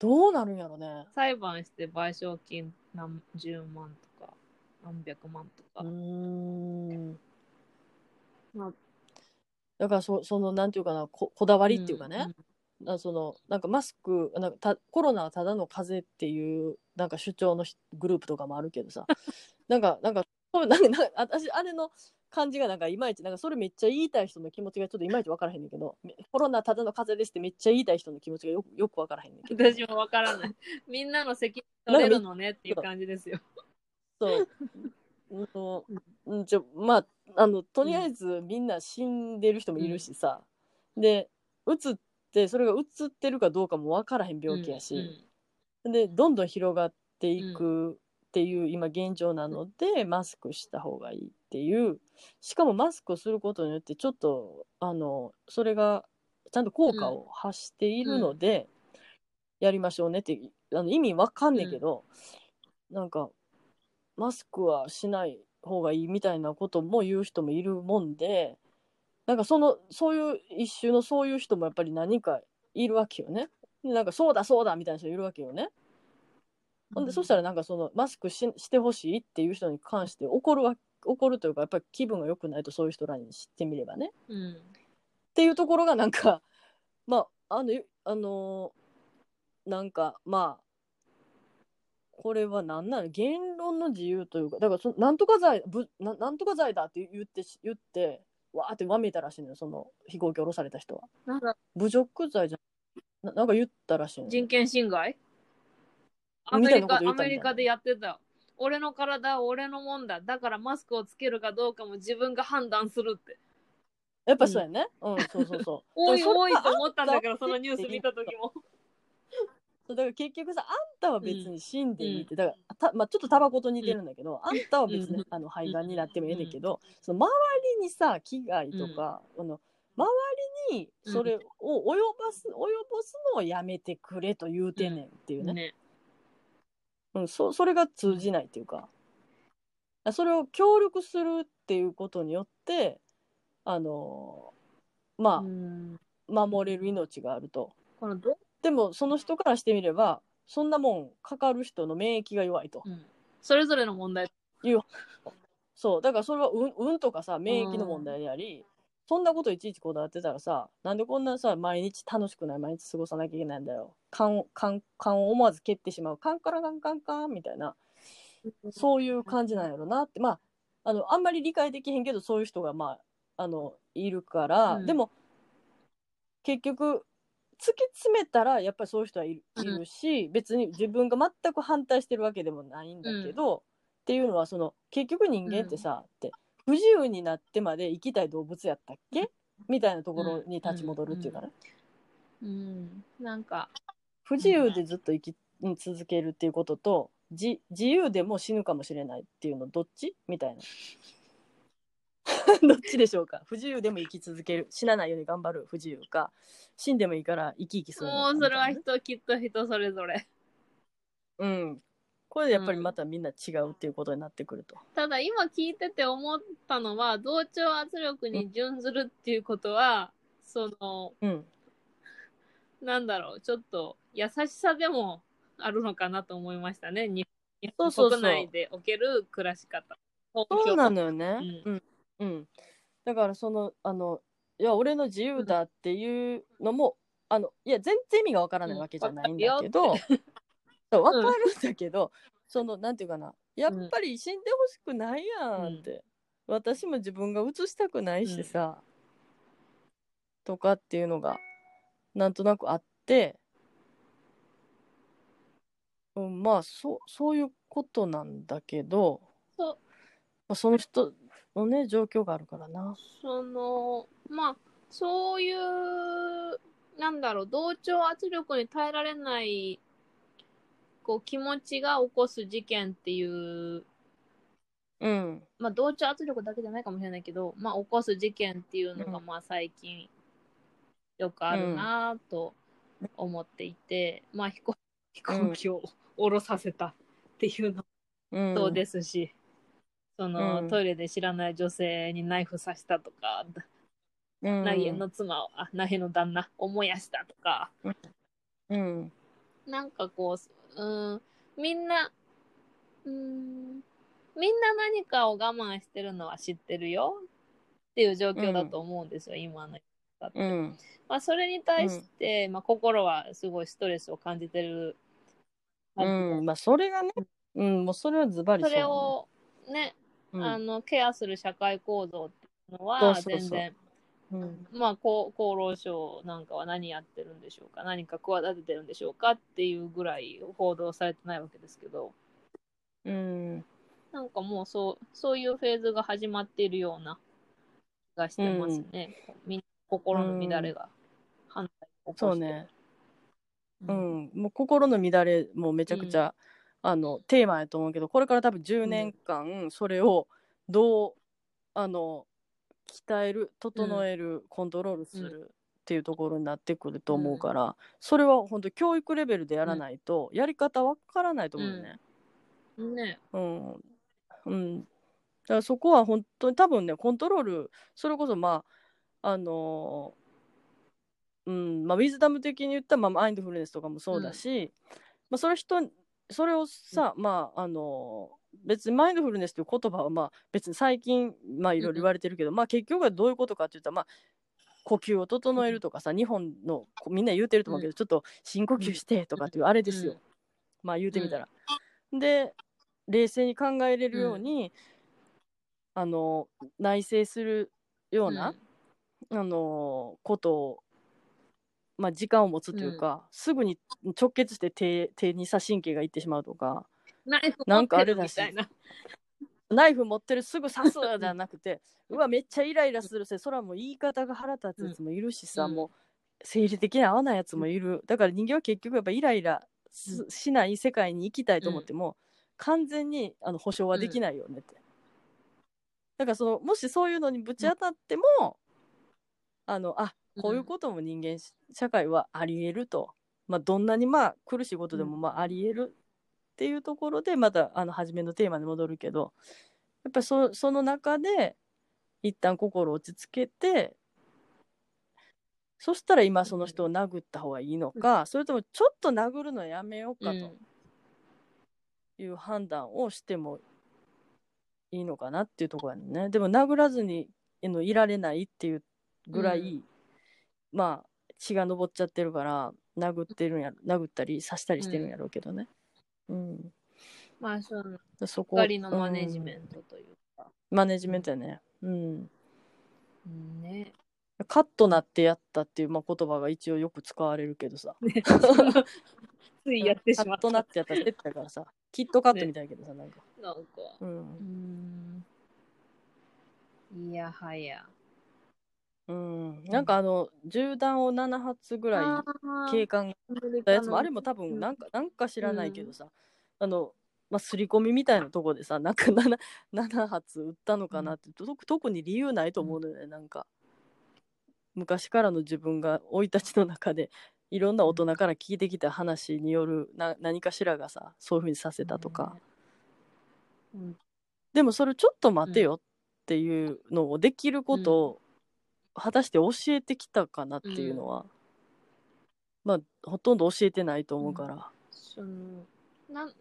どうなるんやろね。裁判して賠償金何十万とか、何百万とか。うーん。まあだからそ、その、なんていうかな、ここだわりっていうかね、んあそのなんかマスクなんかたコロナはただの風邪っていうなんか主張のひグループとかもあるけどさ なんかなんかなんかなんか私あれの感じがなんかいまいちなんかそれめっちゃ言いたい人の気持ちがちょっといまいち分からへんねんけどめコロナただの風邪ですってめっちゃ言いたい人の気持ちがよくよく分からへんねんけど私もわからない。みんなの責任取れるのねっていう感じですよ。そう。うん。と、うん、ちょ、まあ、あの、とりあえずみんな死んでる人もいるしさ。で、うつって、それがうつってるかどうかもわからへん病気やし。で、どんどん広がっていくっていう今現状なので、マスクした方がいいっていう。しかもマスクをすることによって、ちょっと、あの、それが、ちゃんと効果を発しているので、やりましょうねって、あの意味わかんねえけど、なんか、マスクはしない方がいいみたいなことも言う人もいるもんで、なんかその、そういう一種のそういう人もやっぱり何かいるわけよね。でなんかそうだそうだみたいな人いるわけよね。ほんで、そしたらなんかそのマスクししてほしいっていう人に関して怒るわ、怒るというか、やっぱり気分が良くないとそういう人らに知ってみればね。うん。っていうところがなんか、まあ、あの、あのーなんか、まあ、これは何なの？言論の自由というか、だからそ、なんとか罪、ぶななんとか罪だって言ってし、言って、わーってわめたらしいのよ、その飛行機降ろされた人は。なんだ、侮辱罪じゃな、なんか言ったらしいのよ。人権侵害？アみメリカ、アメリカでやってたよ。俺の体は俺のもんだ。だからマスクをつけるかどうかも自分が判断するって。やっぱそうやね。うん、そうそうそう。おいおいと思ったんだけど、あんたそのニュース見た時も。だから結局さ、あんたは別に死んでいいって、だからた、まあ、ちょっとタバコと似てるんだけど、あんたは別に、うん。あの肺がんになってもええねんけど、その周りにさ危害とか、あの周りにそれを及ばす、及ぼすのをやめてくれと言うてんねんっていうね、ね。うんそそれが通じないっていうか。それを協力するっていうことによってあのまあ、うん。守れる命があると。このど、でもその人からしてみればそんなもんかかる人の免疫が弱いと。うん。それぞれの問題。いう、そう。だからそれは運運とかさ免疫の問題であり、そんなこといちいちこだわってたらさなんでこんなさ毎日楽しくない毎日過ごさなきゃいけないんだよ。勘を勘勘を思わず蹴ってしまう。カンカラカンカンカンみたいなそういう感じなんやろなって。まああのあんまり理解できへんけどそういう人がまああのいるから、うん。でも結局突き詰めたらやっぱりそういう人はいる,、うん。いるし別に自分が全く反対してるわけでもないんだけど、っていうのはその結局人間ってさ、って不自由になってまで生きたい動物やったっけ？みたいなところに立ち戻るっていうかね、うん。なんか、不自由でずっと生きうん続けるっていうことと自自由でも死ぬかもしれないっていうのどっち？みたいな どっちでしょうか？不自由でも生き続ける。死なないように頑張る。不自由か。死んでもいいから生き生きするもうそれは人、きっと人それぞれ。うん。これでやっぱりまたみんな違うっていうことになってくると、ただ今聞いてて思ったのは、同調圧力に準ずるっていうことは、その、うん。なんだろう、ちょっと優しさでもあるのかなと思いましたね。日日本国内でおける暮らし方。そうなのよね。ううん。うん。だからその、あの、いや、俺の自由だっていうのも、あの、いや、全然意味がわからないわけじゃないんだけど、そうわかるんだけど、その、なんていうかな、やっぱり死んでほしくないやんって。私も自分が移したくないしさ、とかっていうのが、なんとなくあって、うん、まあ、そう、そういうことなんだけど、そうまあ、その人のね、状況があるからな。その、まあ、そういう、なんだろう、同調圧力に耐えられない、こう、気持ちが起こす事件っていううん。まあ、同調圧力だけじゃないかもしれないけど、まあ、起こす事件っていうのが、うんまあ、最近、よくあるなぁと思っていて、まあ、飛行飛行機を降ろさせたっていうのうん。もそうですし、その、うんトイレで知らない女性にナイフ刺したとか、うん。ナの妻を、あ、ナイエの旦那を燃やしたとか、うん。なんかこう、うん、みんな、うん、みんな何かを我慢してるのは知ってるよっていう状況だと思うんですよ、今の。うん。まあ、それに対して、まあ、心はすごいストレスを感じてるうん。まあ、それがね、うん、もうそれはズバリそうだねれをね、うんあのケアする社会構造っていうのは全然うん。まあ厚厚労省なんかは何やってるんでしょうか何か企ててるんでしょうかっていうぐらい報道されてないわけですけどうん。なんかもうそうそういうフェーズが始まっているような気がしてますね、みんな心の乱れが反対を起こしてそうね。ううんん。もう心の乱れもめちゃくちゃ、あの、テーマやと思うけど、これから多分10年間、それをどう、あの、鍛える、整える、コントロールするっていうところになってくると思うから、それは本当教育レベルでやらないと、やり方わからないと思うよね。ね。うん。うん。だからそこは本当に多分ね、コントロール、それこそまあ、あのーうん、まあ、ウィズダム的に言ったら、まあ、マインドフルネスとかもそうだし、まあ、それ人、それをさ、まあ、あのー別にマインドフルネスという言葉は、まあ、別に最近、まあ、いろいろ言われてるけど、まあ、結局はどういうことかって言ったら、まあ、呼吸を整えるとかさ、日本のこみんな言うてると思うけど、うん。ちょっと深呼吸してとかっていうあれですよ。うん。まあ言うてみたら。で冷静に考えれるように、あの内省するような、あのことを、まあ、時間を持つというか、すぐに直結して手手にさ神経がいってしまうとかナイフな。んかあれだしナイフ持ってるすぐ刺すじゃなくて うわめっちゃイライラするせそれはもう言い方が腹立つやつもいるしさ、うん。もう生理的に合わないやつもいる、だから人間は結局やっぱイライラすしない世界に行きたいと思っても、完全にあの保証はできないよねって、だからそのもしそういうのにぶち当たっても、あのあこういうことも人間し社会はありえると、まあ、どんなにまあ苦しいことでもまあありえるっていうところでまたあの初めのテーマに戻るけどやっぱりそその中で一旦心を落ち着けてそしたら今その人を殴った方がいいのか、それともちょっと殴るのやめようかうん。という判断をしてもいいのかなっていうところやねでも殴らずにあのいられないっていうぐらい、まあ血が上っちゃってるから殴ってるんや殴ったり刺したりしてるんやろうけどね、うん。まあそのそこ光のマネジメントというか、うん。マネジメントやね。うん。うんね。カットなってやったっていう、まあ、言葉が一応よく使われるけどさ。ね。ついやってしカットまったなってやったらセットやからさ。キットカットみたいやけどさ、なんか。なんか。ううんん。いやはやうん。なんかあの銃弾を7発ぐらいあ警官ーたやつもあれも多分なんかなんか知らないけどさ、あのまあ、刷り込みみたいなとこでさなんか 7, 7 発撃ったのかなって、と特に理由ないと思うのよねなんか。昔からの自分が生い立ちの中でいろんな大人から聞いてきた話によるな何かしらがさそういうふうにさせたとか、うん。でもそれちょっと待てよっていうのをできることを果たして教えてきたかなっていうのは、まあほとんど教えてないと思うから。そのなん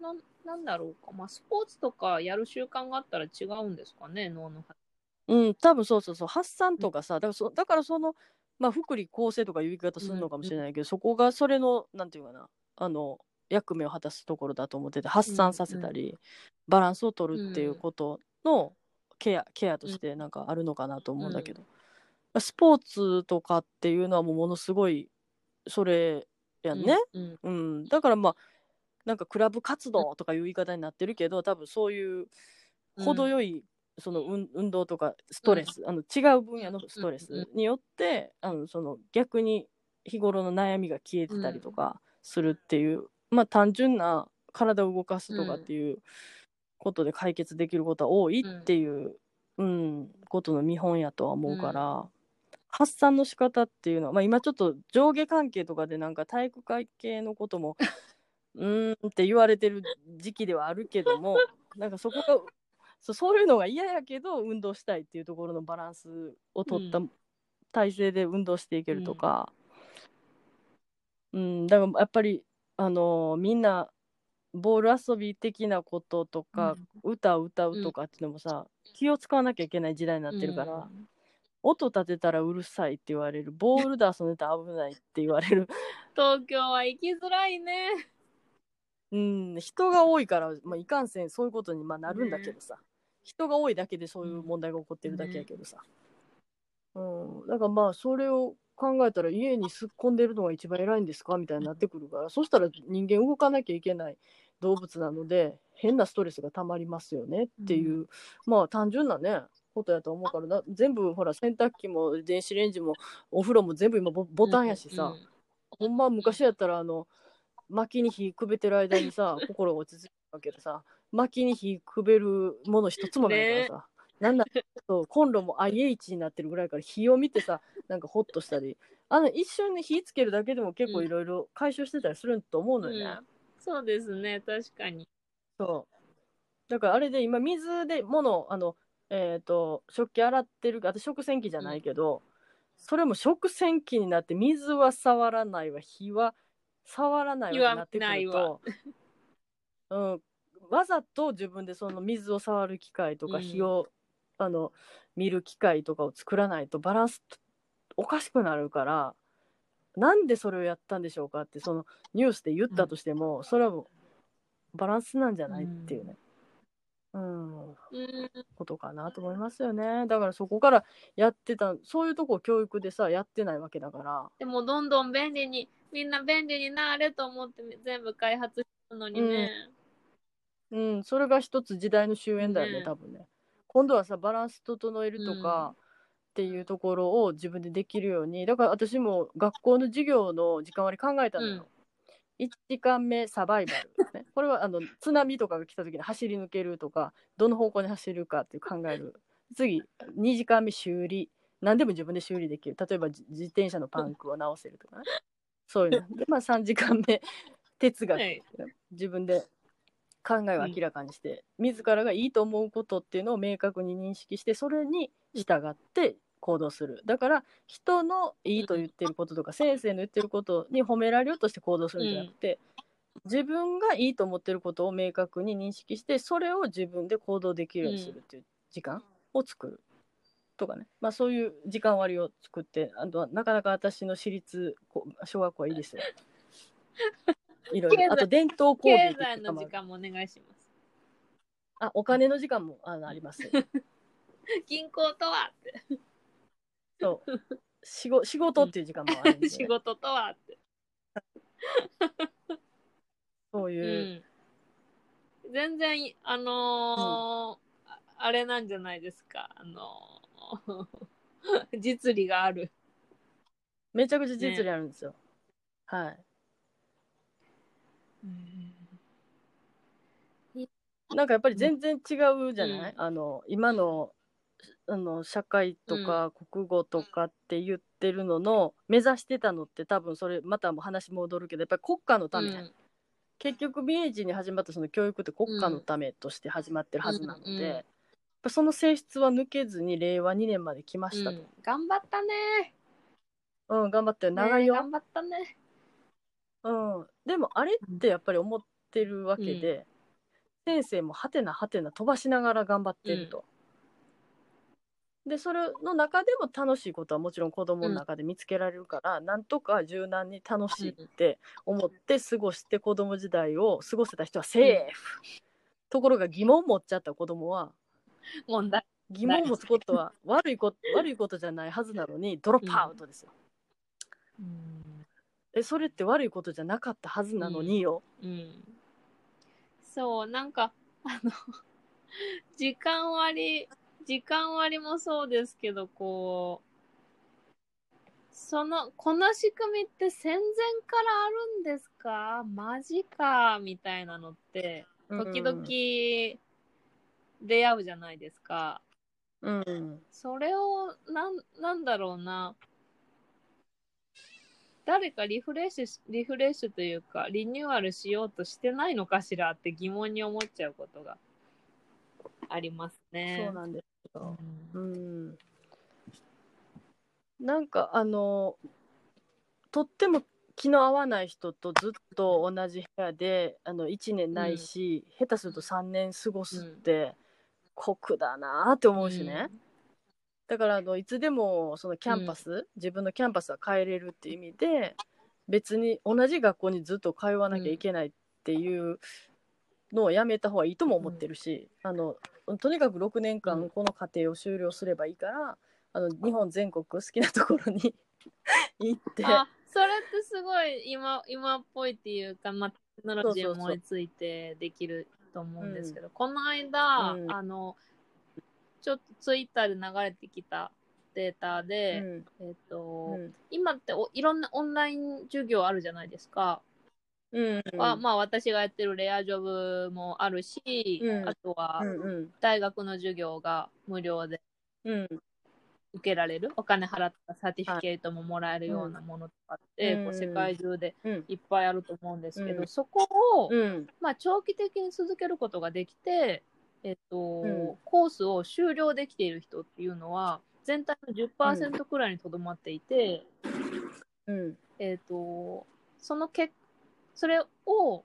なんなんだろうか、まあ、スポーツとかやる習慣があったら違うんですかね脳の発うん、多分そうそうそう。発散とかさ、だからそだからその、まあ、福利厚生とかいう言い方するのかもしれないけど、そこがそれのなんていうかなあの役目を果たすところだと思ってて発散させたり、バランスを取るっていうことのケアケアとしてなんかあるのかなと思うんだけど、スポーツとかっていうのはもうものすごいそれやんね、うんうん、だからまあなんかクラブ活動とかいう言い方になってるけど多分そういう程よい、その運運動とかストレス、あの違う分野のストレスによって、あのその逆に日頃の悩みが消えてたりとかするっていう、まあ単純な体を動かすとかっていうことで解決できることは多いっていう、うんことの見本やとは思うから、発散の仕方っていうのは、まあ、今ちょっと上下関係とかでなんか体育会系のことも うーんって言われてる時期ではあるけども なんかそこがそうそういうのが嫌やけど運動したいっていうところのバランスを取ったうん。体勢で運動していけるとか、うんだからやっぱりあのーみんなボール遊び的なこととか、歌を歌うとかっていうのもさ、気を使わなきゃいけない時代になってるから、うん。音立てたらうるさいって言われるボールで遊んでたら危ないって言われる、東京は行きづらいね。うん、人が多いから、まあ、いかんせんそういうことにまあなるんだけどさ、人が多いだけでそういう問題が起こってるだけやけどさ、うん、だからまあそれを考えたら家にすっ込んでるのが一番偉いんですか？みたいになってくるから、そしたら人間動かなきゃいけない動物なので変なストレスがたまりますよねっていう、まあ単純なねことやと思うからな。全部ほら洗濯機も電子レンジもお風呂も全部今ボボタンやしさ、ほんま昔やったらあの薪に火くべてる間にさ 心が落ち着くわけでさ薪に火くべるもの一つもないからさ、なんだそうコンロも IH になってるぐらいから火を見てさなんかホッとしたり。あの一瞬に火つけるだけでも結構いろいろ解消してたりすると思うのよね、うんそうですね、確かに。そう。だからあれで今水で物あのえっ、と食器洗ってるあと食洗機じゃないけど、それも食洗機になって水は触らないわ。火は触らないわってなってくると、うん、わざと自分でその水を触る機会とかうん。火を、あの見る機会とかを作らないとバランスおかしくなるからなんでそれをやったんでしょうかってそのニュースで言ったとしても、それはもうバランスなんじゃないっていうね、うん、うん、ことかなと思いますよね。だからそこからやってたそういうとこ教育でさやってないわけだから。でもどんどん便利に、みんな便利になれと思って全部開発したのにね。うん、それが一つ時代の終焉だよね、ね多分ね。今度はさ、バランス整えるとかっていうところを自分でできるように、だから私も学校の授業の時間割考えたのよ。1時間目サバイバル、ね。これはあの津波とかが来た時に走り抜けるとか、どの方向に走るかっていう考える。次、2時間目修理。何でも自分で修理できる。例えばじ自転車のパンクを直せるとかね。そういうの。で、まあ3時間目哲学。はい自分で考えを明らかにして、自らがいいと思うことっていうのを明確に認識してそれに従って行動するだから人のいいと言ってることとか、先生の言ってることに褒められようとして行動するんじゃなくて、自分がいいと思ってることを明確に認識してそれを自分で行動できるようにするっていう時間を作る。とかね、まあ、そういう時間割を作ってあとはなかなか私の私立こ小学校はいいですよ。いろいろあと伝統工芸経済の時間もお願いします。あ、お金の時間もあのあります。銀行とはって。そう。仕事 仕事っていう時間もあるんで、仕事とはって。そういうう、ん。全然、あのーああれなんじゃないですか。あのー 実利がある。めちゃくちゃ実利あるんですよ。はい。なんかやっぱり全然違うじゃない、うんあの今のあの社会とか国語とかって言ってるのの目指してたのって多分それまた話戻るけどやっぱり国家のため、うん。結局明治に始まったその教育って国家のためとして始まってるはずなので、うんうんやっぱその性質は抜けずに令和2年まで来ましたと。うん。頑張ったね。うん、頑張ってよ。長いよ、ね頑張ったね。うん、でもあれってやっぱり思ってるわけで、先生もはてなはてな飛ばしながら頑張ってると。でそれの中でも楽しいことはもちろん子供の中で見つけられるから、なんとか柔軟に楽しいって思って過ごして子供時代を過ごせた人はセーフ、ところが疑問持っちゃった子供は問題。疑問持つことは悪いこと 悪いことじゃないはずなのにドロップアウトですよ。えそれって悪いことじゃなかったはずなのによ。うん。そう、なんか、あの、時間割、時間割もそうですけど、こう、その、この仕組みって戦前からあるんですか？マジかみたいなのって、時々出会うじゃないですか。うん。それを、なん、なんだろうな。誰かリフレッシュし、リフレッシュというか、リニューアルしようとしてないのかしらって疑問に思っちゃうことがありますね。そうなんですよ。ううん。ん。なんかあのとっても気の合わない人とずっと同じ部屋であの1年ないし、下手すると3年過ごすって酷だなって思うしね、だからあのいつでもそのキャンパス、自分のキャンパスは変えれるっていう意味で別に同じ学校にずっと通わなきゃいけないっていうのをやめた方がいいとも思ってるし、あのとにかく6年うん。間この課程を終了すればいいから、あの日本全国好きなところに 行って。あ、それってすごい今、今っぽいっていうか、まあ、テクノロジーそうそうそう思いついてできると思うんですけど、この間、うん。あの、ちょっとツイッターで流れてきたデータで、うん。えっ、と、うん。今っておいろんなオンライン授業あるじゃないですか。うん。あまあ私がやってるレアジョブもあるし、うん。あとはうんうん。大学の授業が無料でうん。受けられる、お金払ったサーティフィケートももらえるようなものとかって、うん。こう世界中でうん。いっぱいあると思うんですけど、うん。そこを、うん。まあ、長期的に続けることができて、えっとうん。コースを終了できている人っていうのは全体の10%くらいにとどまっていて、うん。えっとそのけそれを、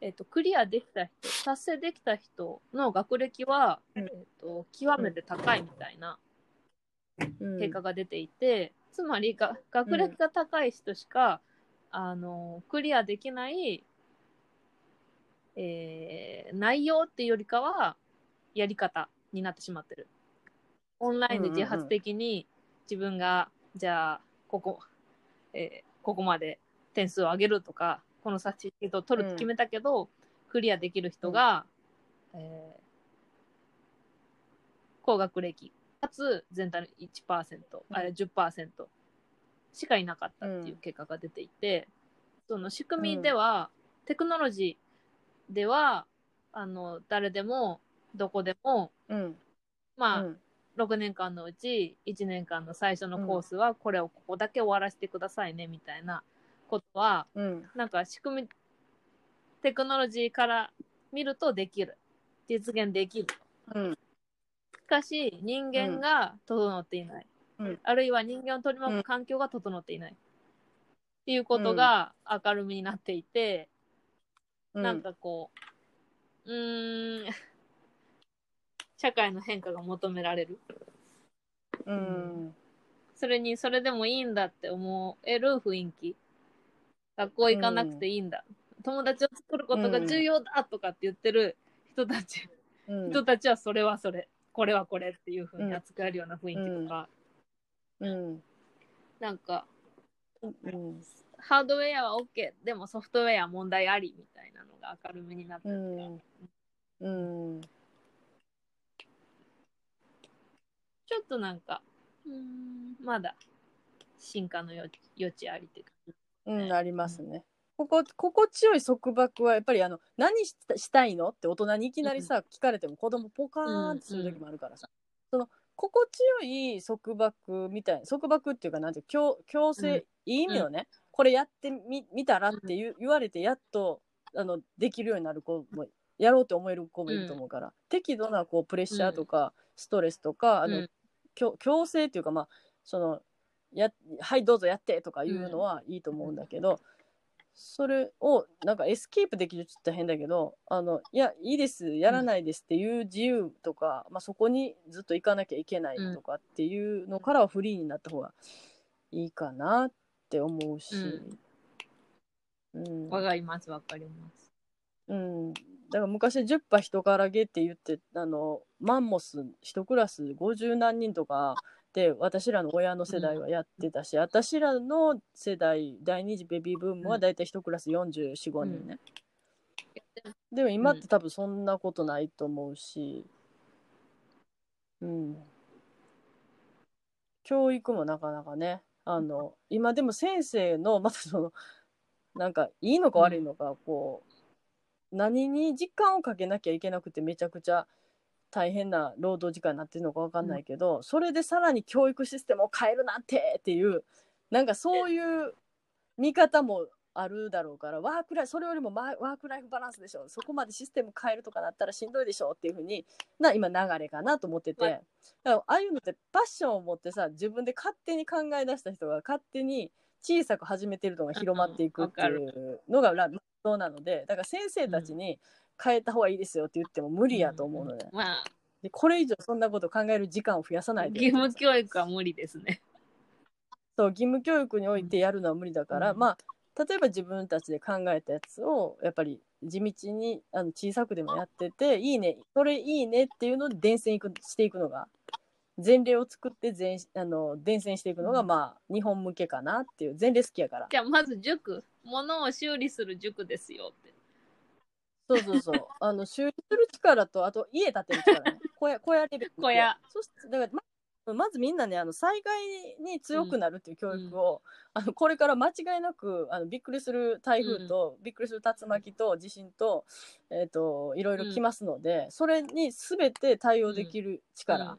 えっとクリアできた人達成できた人の学歴は、うん。えっと極めて高いみたいなうん。結果が出ていて、つまりが学歴が高い人しか、あのクリアできない、えー内容っていうよりかはやり方になってしまってる。オンラインで自発的に自分が、じゃあここ、えーここまで点数を上げるとかこのサーティフィケートを取るって決めたけど、クリアできる人が、えー高学歴。かつ全体の1%、あうん。10%しかいなかったっていう結果が出ていて、その仕組みでは、テクノロジーではあの誰でもどこでもうん。まあ、うん。6年間のうち1年間の最初のコースはこれをここだけ終わらせてくださいねみたいなことはうん。なんか仕組みテクノロジーから見るとできる。実現できる。うん。しかし人間が整っていない、うん。あるいは人間を取り巻く環境が整っていない、っていうことが明るみになっていて、うん。なんかこううーん社会の変化が求められる。うん。それにそれでもいいんだって思える雰囲気学校行かなくていいんだ、友達を作ることが重要だとかって言ってる人たち、うん。人たちはそれはそれ。これはこれっていうふうに扱えるような雰囲気とか、うん。なんかうん。ハードウェアは OK でもソフトウェア問題ありみたいなのが明るみになってうて、ん。うん。ちょっとなんかうーんまだ進化の余余地ありっていうかうん、ありますね。ここ心地よい束縛はやっぱりあの何したしたいのって大人にいきなりさ、聞かれても子供ポカーンってする時もあるからさ、その心地よい束縛みたいな束縛っていうかなんていう強強制、うん。いい意味のね、これやってみ見たらって言う言われてやっとあのできるようになる子もやろうと思える子もいると思うから、適度なこうプレッシャーとか、ストレスとかあの、うん。強強制っていうかまあそのやはいどうぞやってとかいうのはいいと思うんだけど、それをなんかエスケープできるって言ったら変だけどあのいやいいですやらないですっていう自由とか、まあ、そこにずっと行かなきゃいけないとかっていうのからはフリーになった方がいいかなって思うし、うん。わかりますわかります。うん、だから昔10羽人からげって言ってあのマンモス一クラス50何人とかで私らの親の世代はやってたし、私らの世代第二次ベビーブームはだいたい一クラス445人ね、でも今って多分そんなことないと思うしうん。教育もなかなかねあの今でも先生の またそのなんかいいのか悪いのか、こう何に時間をかけなきゃいけなくてめちゃくちゃ大変な労働時間になってるのか分かんないけど、それでさらに教育システムを変えるなんてっていうなんかそういう見方もあるだろうからワークライフそれよりもワークライフバランスでしょ。そこまでシステム変えるとかなったらしんどいでしょっていうふうにな今流れかなと思ってて、はい。だからああいうのってパッションを持ってさ自分で勝手に考え出した人が勝手に小さく始めてるのが広まっていくっていうのがラそうなのでだから先生たちに変えた方がいいですよって言っても無理やと思うので,、まあ、でこれ以上そんなこと考える時間を増やさないで。義務教育は無理ですね。そう義務教育においてやるのは無理だから、うん。まあ例えば自分たちで考えたやつをやっぱり地道にあの小さくでもやってていいねそれいいねっていうので伝染いくしていくのが前例を作って前あの伝染していくのが、うん。まあ日本向けかなっていう前例好きやから。じゃあまず塾、物を修理する塾ですよって。そうそうそう。あの修理する力とあと家建てる力ね。小屋小屋レベル小屋。そしてだからままずみんなねあの災害に強くなるっていう教育を、あのこれから間違いなくあのびっくりする台風と、びっくりする竜巻と地震と,、えー、といろいろ来ますので、それに全て対応できる力っ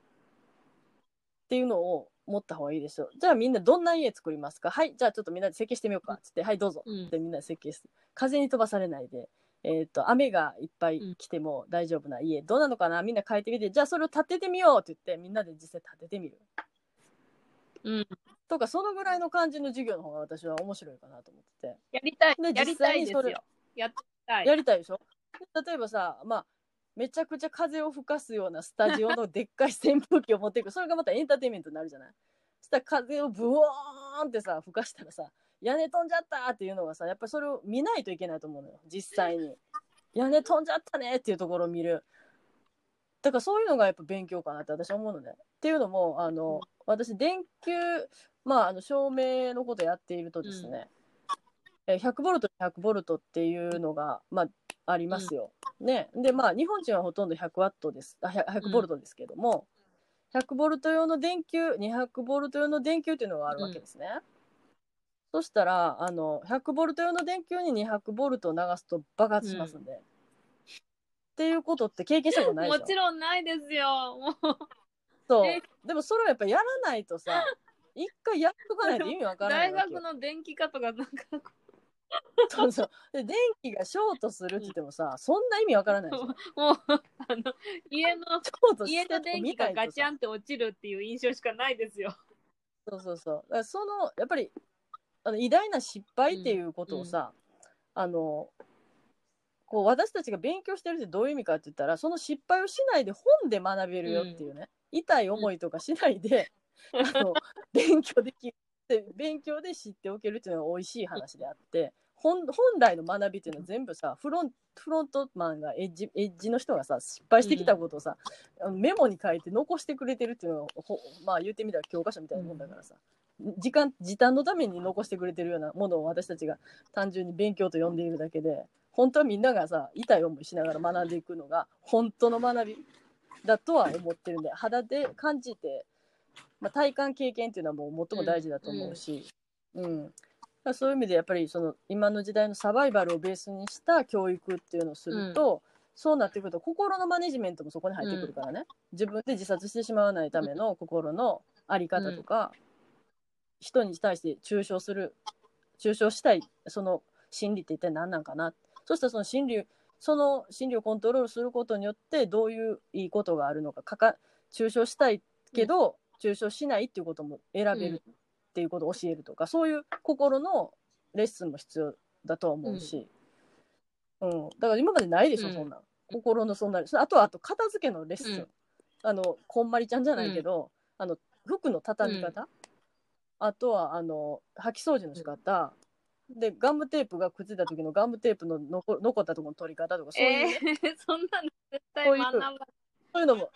ていうのを持った方がいいですよ。じゃあみんなどんな家作りますか？はいじゃあちょっとみんなで設計してみようか。っつって、はいどうぞ。うん。ってみんなで設計する。風に飛ばされないで、えー、と雨がいっぱい来ても大丈夫な家、どうなのかな？みんな変えてみて。じゃあそれを建ててみようって言ってみんなで実際建ててみる。うん。とかそのぐらいの感じの授業の方が私は面白いかなと思ってて。やりたい。でやりたいです実際にそれよ。やたい。やりたいでしょ？で例えばさまあめちゃくちゃ風を吹かすようなスタジオのでっかい扇風機を持っていく。それがまたエンターテインメントになるじゃない？そしたら風をブワーンってさ吹かしたらさ屋根飛んじゃったっていうのがさやっぱりそれを見ないといけないと思うのよ。実際に屋根飛んじゃったねっていうところを見る。だからそういうのがやっぱ勉強かなって私は思うのね。っていうのもあの私電球まああの照明のことやっているとですね、えー100ボルト100ボルトっていうのが、まあ、ありますよ。ね、でまあ日本人はほとんど100ワットです。あ 100, 100ボルトですけども、100ボルト用の電球200ボルト用の電球っていうのがあるわけですね。そしたらあの100ボルト用の電球に200ボルトを流すと爆発しますんで。っていうことって経験したことないでしょ？もちろんないですよ。もう、そう。え？でもそれをやっぱやらないとさ 一回やっとかないと意味わからない大学の電気科とかなんか、そうそう。で電気がショートするって言ってもさ、そんな意味わからないでしょ？もう、あの、家の、家の電気がガチャンンって落ちるっていう印象しかないですよ。そうそうそう。だからそのやっぱりあの偉大な失敗っていうことをさ、あのこう私たちが勉強してるってどういう意味かって言ったらその失敗をしないで本で学べるよっていうね、痛い思いとかしないで、あの 勉強できで勉強で知っておけるっていうのが美味しい話であって本本来の学びっていうのは全部さフロンフロントマンがエッジエッジの人がさ失敗してきたことをさ、あのメモに書いて残してくれてるっていうのはほまあ言ってみたら教科書みたいなもんだからさ、時間時短のために残してくれてるようなものを私たちが単純に勉強と呼んでいるだけで本当はみんながさ痛い思いしながら学んでいくのが本当の学びだとは思ってるんで肌で感じて、まあ、体感経験っていうのはもう最も大事だと思うし、うん。だからそういう意味でやっぱりその今の時代のサバイバルをベースにした教育っていうのをすると、そうなってくると心のマネジメントもそこに入ってくるからね、自分で自殺してしまわないための心の在り方とか、人に対して中傷する中傷したいその心理って一体何なんかな。そしたらその心理その心理をコントロールすることによってどういういいことがあるのかかか中傷したいけど、中傷しないっていうことも選べるっていうことを教えるとか、そういう心のレッスンも必要だとは思うし、うん。だから今までないでしょ、うん。そんなん。心のそんなあとはあと片付けのレッスン、うん。あのこんまりちゃんじゃないけど、あの服の畳み方、あとはあの掃き掃除の仕方、でガムテープがくっついた時のガムテープの残残ったところの取り方とかそういう。ね、えー、そんなの絶対学ばそういうのも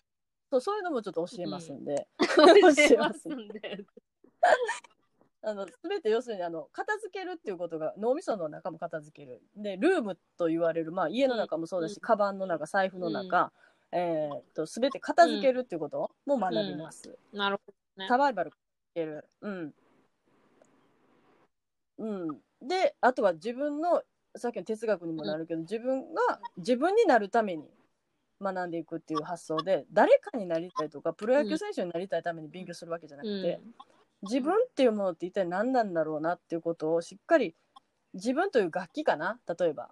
そうそういうのもちょっと教えますんで、ない。教えまますすんで。あの全て要するにあの片付けるっていうことが脳みその中も片付ける。でルームと言われる、まあ、家の中もそうだし、うん。カバンの中財布の中、えーっと全て片付けるっていうことも学びます、なるほどね。サバイバルける。うん。うん、であとは自分のさっきの哲学にもなるけど、自分が自分になるために学んでいくっていう発想で誰かになりたいとかプロ野球選手になりたいために勉強するわけじゃなくて、自分っていうものって一体何なんだろうなっていうことをしっかり自分という楽器かな例えば。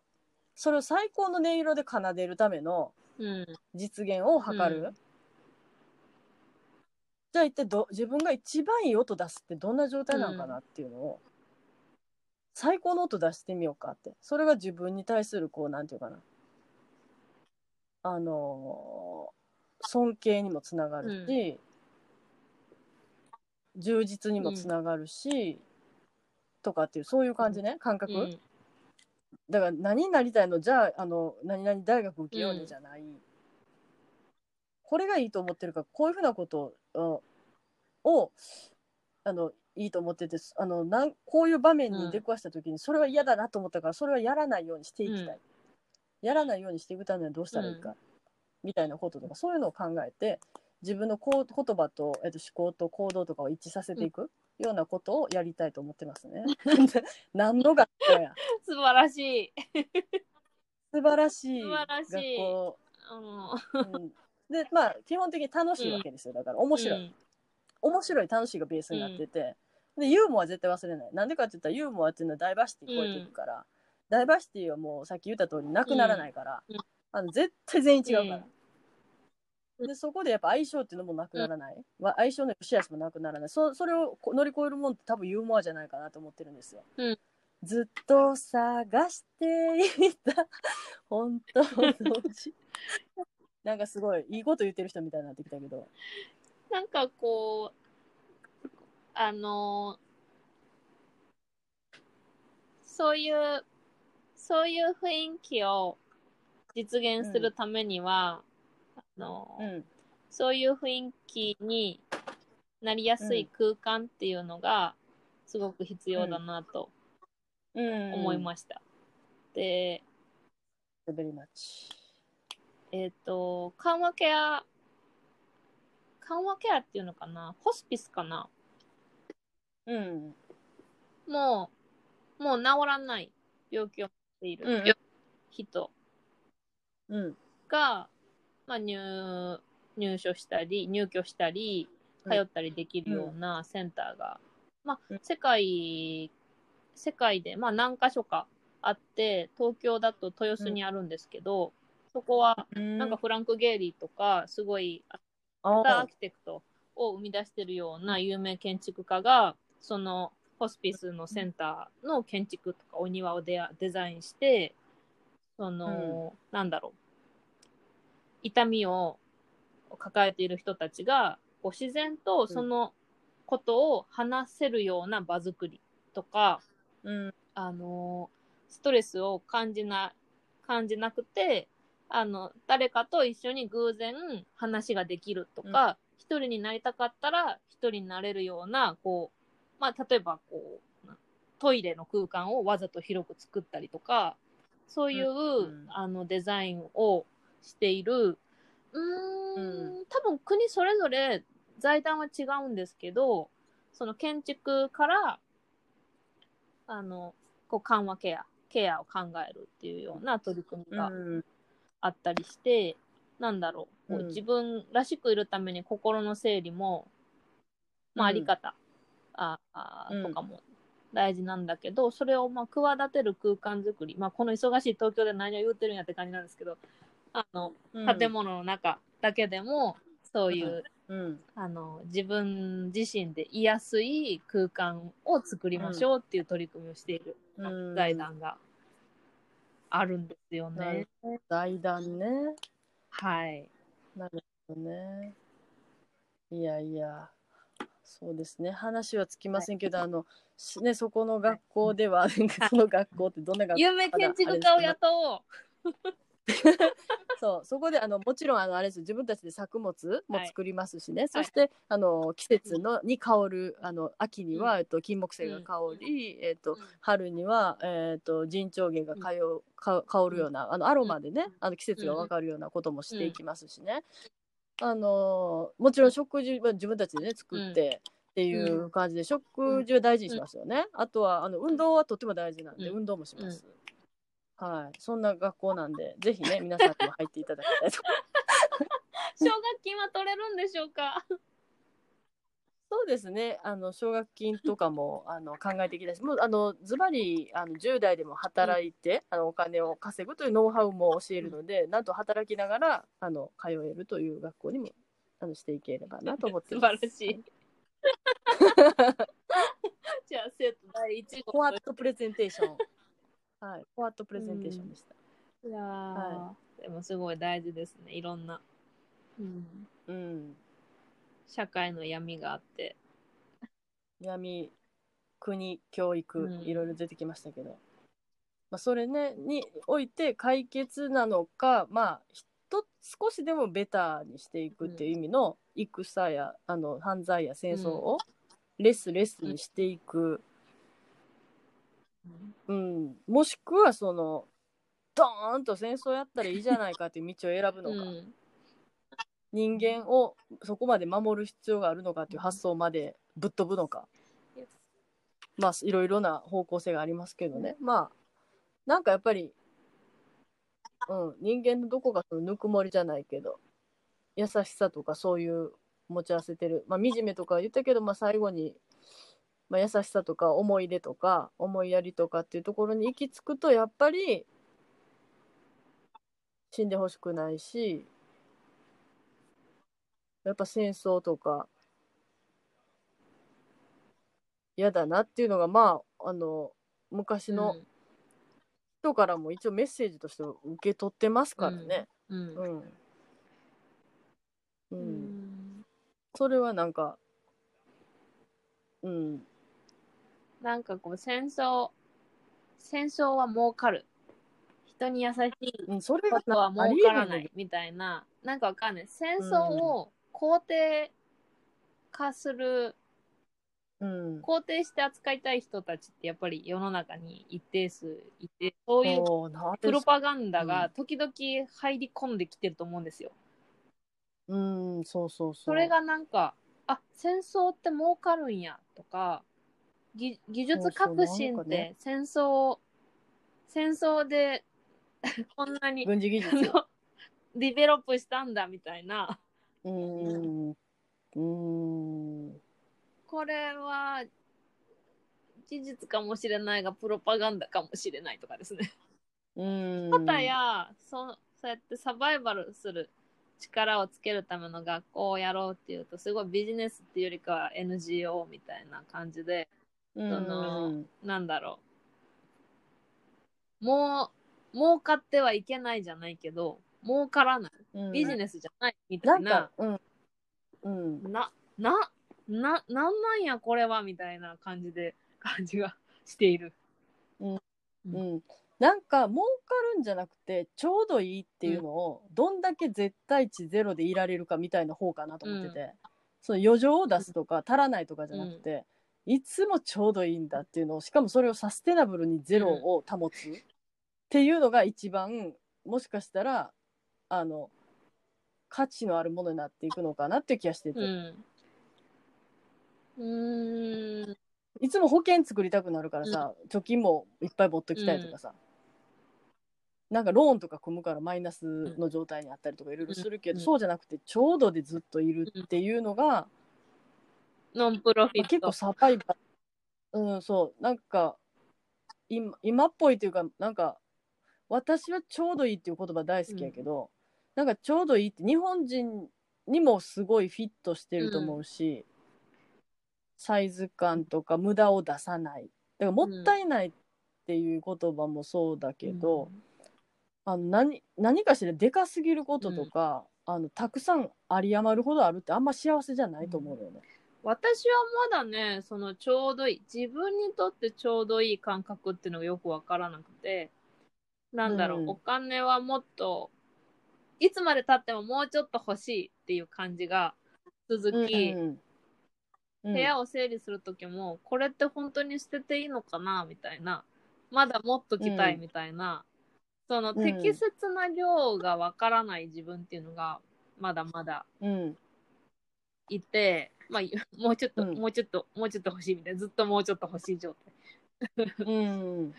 それを最高の音色で奏でるためのうん。実現を図る、うんじゃあ一体ど自分が一番いい音出すってどんな状態なのかなっていうのを、最高の音出してみようかって。それが自分に対するこうなんていうかな。あのー尊敬にもつながるし、充実にもつながるし、とかっていうそういう感じね感覚、うん。だから何になりたいの？じゃああの何々大学受けようにじゃない、これがいいと思ってるからこういうふうなことををあのいいと思っててあのなんこういう場面に出くわした時にそれは嫌だなと思ったからそれはやらないようにしていきたい、やらないようにしていくためにはどうしたらいいか、うん。みたいなこととかそういうのを考えて自分のこう言葉と、えっと、思考と行動とかを一致させていくようなことをやりたいと思ってますね。何の学校や。素晴らしい。素晴らしい。素晴ら学しい。校。うんうんでまあ基本的に楽しいわけですよ。だから面白い、面白い楽しいがベースになってて、でユーモアは絶対忘れない。なんでかって言ったらユーモアっていうのはダイバーシティ超えていくから、ダイバーシティはもうさっき言った通りなくならないから、うん。あの絶対全員違うから、でそこでやっぱ相性っていうのもなくならない、わ相性の良し悪しもなくならない。そそれをこ乗り越えるもんって多分ユーモアじゃないかなと思ってるんですよ、うん。ずっと探していた。本当の字なんかすごいいいこと言ってる人みたいになってきたけどなんかこう、あのそういう、そういう雰囲気を実現するためには、あのうんそういう雰囲気になりやすい空間っていうのがすごく必要だなとうん思いました。で、す。ベリーマッチ。えっ、と、緩和ケア、緩和ケアっていうのかな？ホスピスかな？うん。もう、もう治らない病気を持っていうん。る人うん。が、まあ、入、入所したり、入居したり、うん通ったりできるようなセンターが、まあうん、世界、世界で、まあ、何箇所かあって、東京だと豊洲にあるんですけど、そこは、ななんか、フランク・ゲーリーとか、すごいあアーキテクトを生み出してるような有名建築家が、そのホスピスのセンターの建築とかお庭をデデザインして、その、なんだろう、痛みを抱えている人たちが、こう自然とそのことを話せるような場作りとか、うん。あのストレスを感じな感じなくてあの誰かと一緒に偶然話ができるとか一、人になりたかったら一人になれるようなこう、まあ、例えばこうトイレの空間をわざと広く作ったりとかそういう、うんあのデザインをしているうーんう多分国それぞれ財団は違うんですけどその建築からあのこう緩和ケアケアを考えるっていうような取り組みがうん。あったりして、なんだろう。こううん。自分らしくいるために心の整理も、まあ、あり方、ああうん。とかも大事なんだけど、それをまあ企てる空間づくり、まあ、この忙しい東京で何を言ってるんやって感じなんですけどあの建物の中だけでもそういう、うん。あの自分自身で居やすい空間を作りましょうっていう取り組みをしている。うん。財団があるんですよなねる。財団ね。はい。なるほどね。いやいや。そうですね。話はつきませんけど、あの、しね、そこの学校では、その学校ってどんな学校有名建築家を雇おう。そうそこであのもちろんあのあれです。自分たちで作物も作りますしね、そしてあの季節のに香るあの秋には、えっと、金木犀が香り、えっと、春には、えっと、陣長芸が香う香香るようなあのアロマでね、あの季節が分かるようなこともしていきますしね、あのもちろん食事は自分たちでね作って、っていう感じで、食事を大事にしますよね。あとは、あの、運動はとても大事なんで、うん。運動もします。はい。そんな学校なんで、ぜひね、皆さんにも入っていただきたいと。奨学金は取れるんでしょうか？そうですね。あの、奨学金とかも、あの、考えていきたいし、もう、あの、ズバリ、あの、10代でも働いて、あの、お金を稼ぐというノウハウも教えるので、なんと働きながら、あの、通えるという学校にも、あの、していければなと思って素ます。晴らしい。じゃあ、生徒第1号コアットプレゼンテーション。はい。コアットプレゼンテーションでした。いやー、はでもすごい大事ですね。いろんな、うん、うん。社会の闇があって。闇、国、教育、うんいろいろ出てきましたけど。まあ、それね、において解決なのか、まあ、ひと少しでもベターにしていくっていう意味の戦や、あの、犯罪や戦争をレスレスにしていく。うん。もしくは、その、ドーンと戦争やったらいいじゃないかっていう道を選ぶのか。うん人間をそこまで守る必要があるのかっていう発想までぶっ飛ぶのか。まあ、いろいろな方向性がありますけどね。まあ、なんかやっぱり、うん、人間のどこかそのぬくもりじゃないけど、優しさとかそういう持ち合わせてる。まあ、惨めとか言ったけど、まあ、最後に、まあ、優しさとか思い出とか思いやりとかっていうところに行き着くと、やっぱり、死んでほしくないし、やっぱ戦争とか、嫌だなっていうのが、まあ、あの、昔の人からも一応メッセージとして受け取ってますからね。うんうん。う。うんんそれはなんか、うん。なんかこう戦争戦争は儲かる人に優しいうん、それがことは儲からないみたいななんかわかんない戦争を肯定化する、うん。肯定して扱いたい人たちってやっぱり世の中に一定数いてそういうプロパガンダが時々入り込んできてると思うんですよ。うん、そうそうそう。それがなんかあ戦争って儲かるんやとか技技術革新って戦争、戦争で こんなに軍事技術。ディベロップしたんだみたいなうん。うん。これは事実かもしれないがプロパガンダかもしれないとかですね。うん。かたやそそうやってサバイバルする力をつけるための学校をやろうっていうとすごいビジネスっていうよりかは NGO みたいな感じでうん、そのなんだろう。もう儲かってはいけないじゃないけど儲からない。うん。ビジネスじゃないみたな。ないんか、うん。うん。な、な、な、なんなんやこれはみたいな感じで、感じがしている。うん。なんか、儲かるんじゃなくて、ちょうどいいっていうのを、どんだけ絶対値ゼロでいられるかみたいな方かなと思ってて、その余剰を出すとか、足らないとかじゃなくて、いつもちょうどいいんだっていうのを、しかもそれをサステナブルにゼロを保つっていうのが一番、もしかしたら、あの、価値のあるものになっていくのかなっていう気がしてて、うん。ん。いつも保険作りたくなるからさ、貯金もいっぱい持っときたいとかさ、なんかローンとか組むからマイナスの状態にあったりとかいろいろするけど、うん。そうじゃなくてちょうどでずっといるっていうのが、ノンプロフィット。結構サバイバルうんそう。なんか今今っぽいというかなんか私はちょうどいいっていう言葉大好きやけど、なんかちょうどいいって日本人にもすごいフィットしてると思うし、サイズ感とか無駄を出さない。だからもったいないっていう言葉もそうだけど、あの何何かしらでかすぎることとか、あのたくさん有り余るほどあるってあんま幸せじゃないと思うのよね。私はまだね、そのちょうどいい、自分にとってちょうどいい感覚っていうのがよくわからなくて、なんだろう、うん。お金はもっと、いつまで経ってももうちょっと欲しいっていう感じが続き、部屋を整理するときも、これって本当に捨てていいのかなみたいな、まだもっと着たいみたいな、そのうん。適切な量がわからない自分っていうのがまだまだうん。いて、まあ もうちょっと、うん。もうちょっともうちょっと欲しいみたいなずっともうちょっと欲しい状態。うん。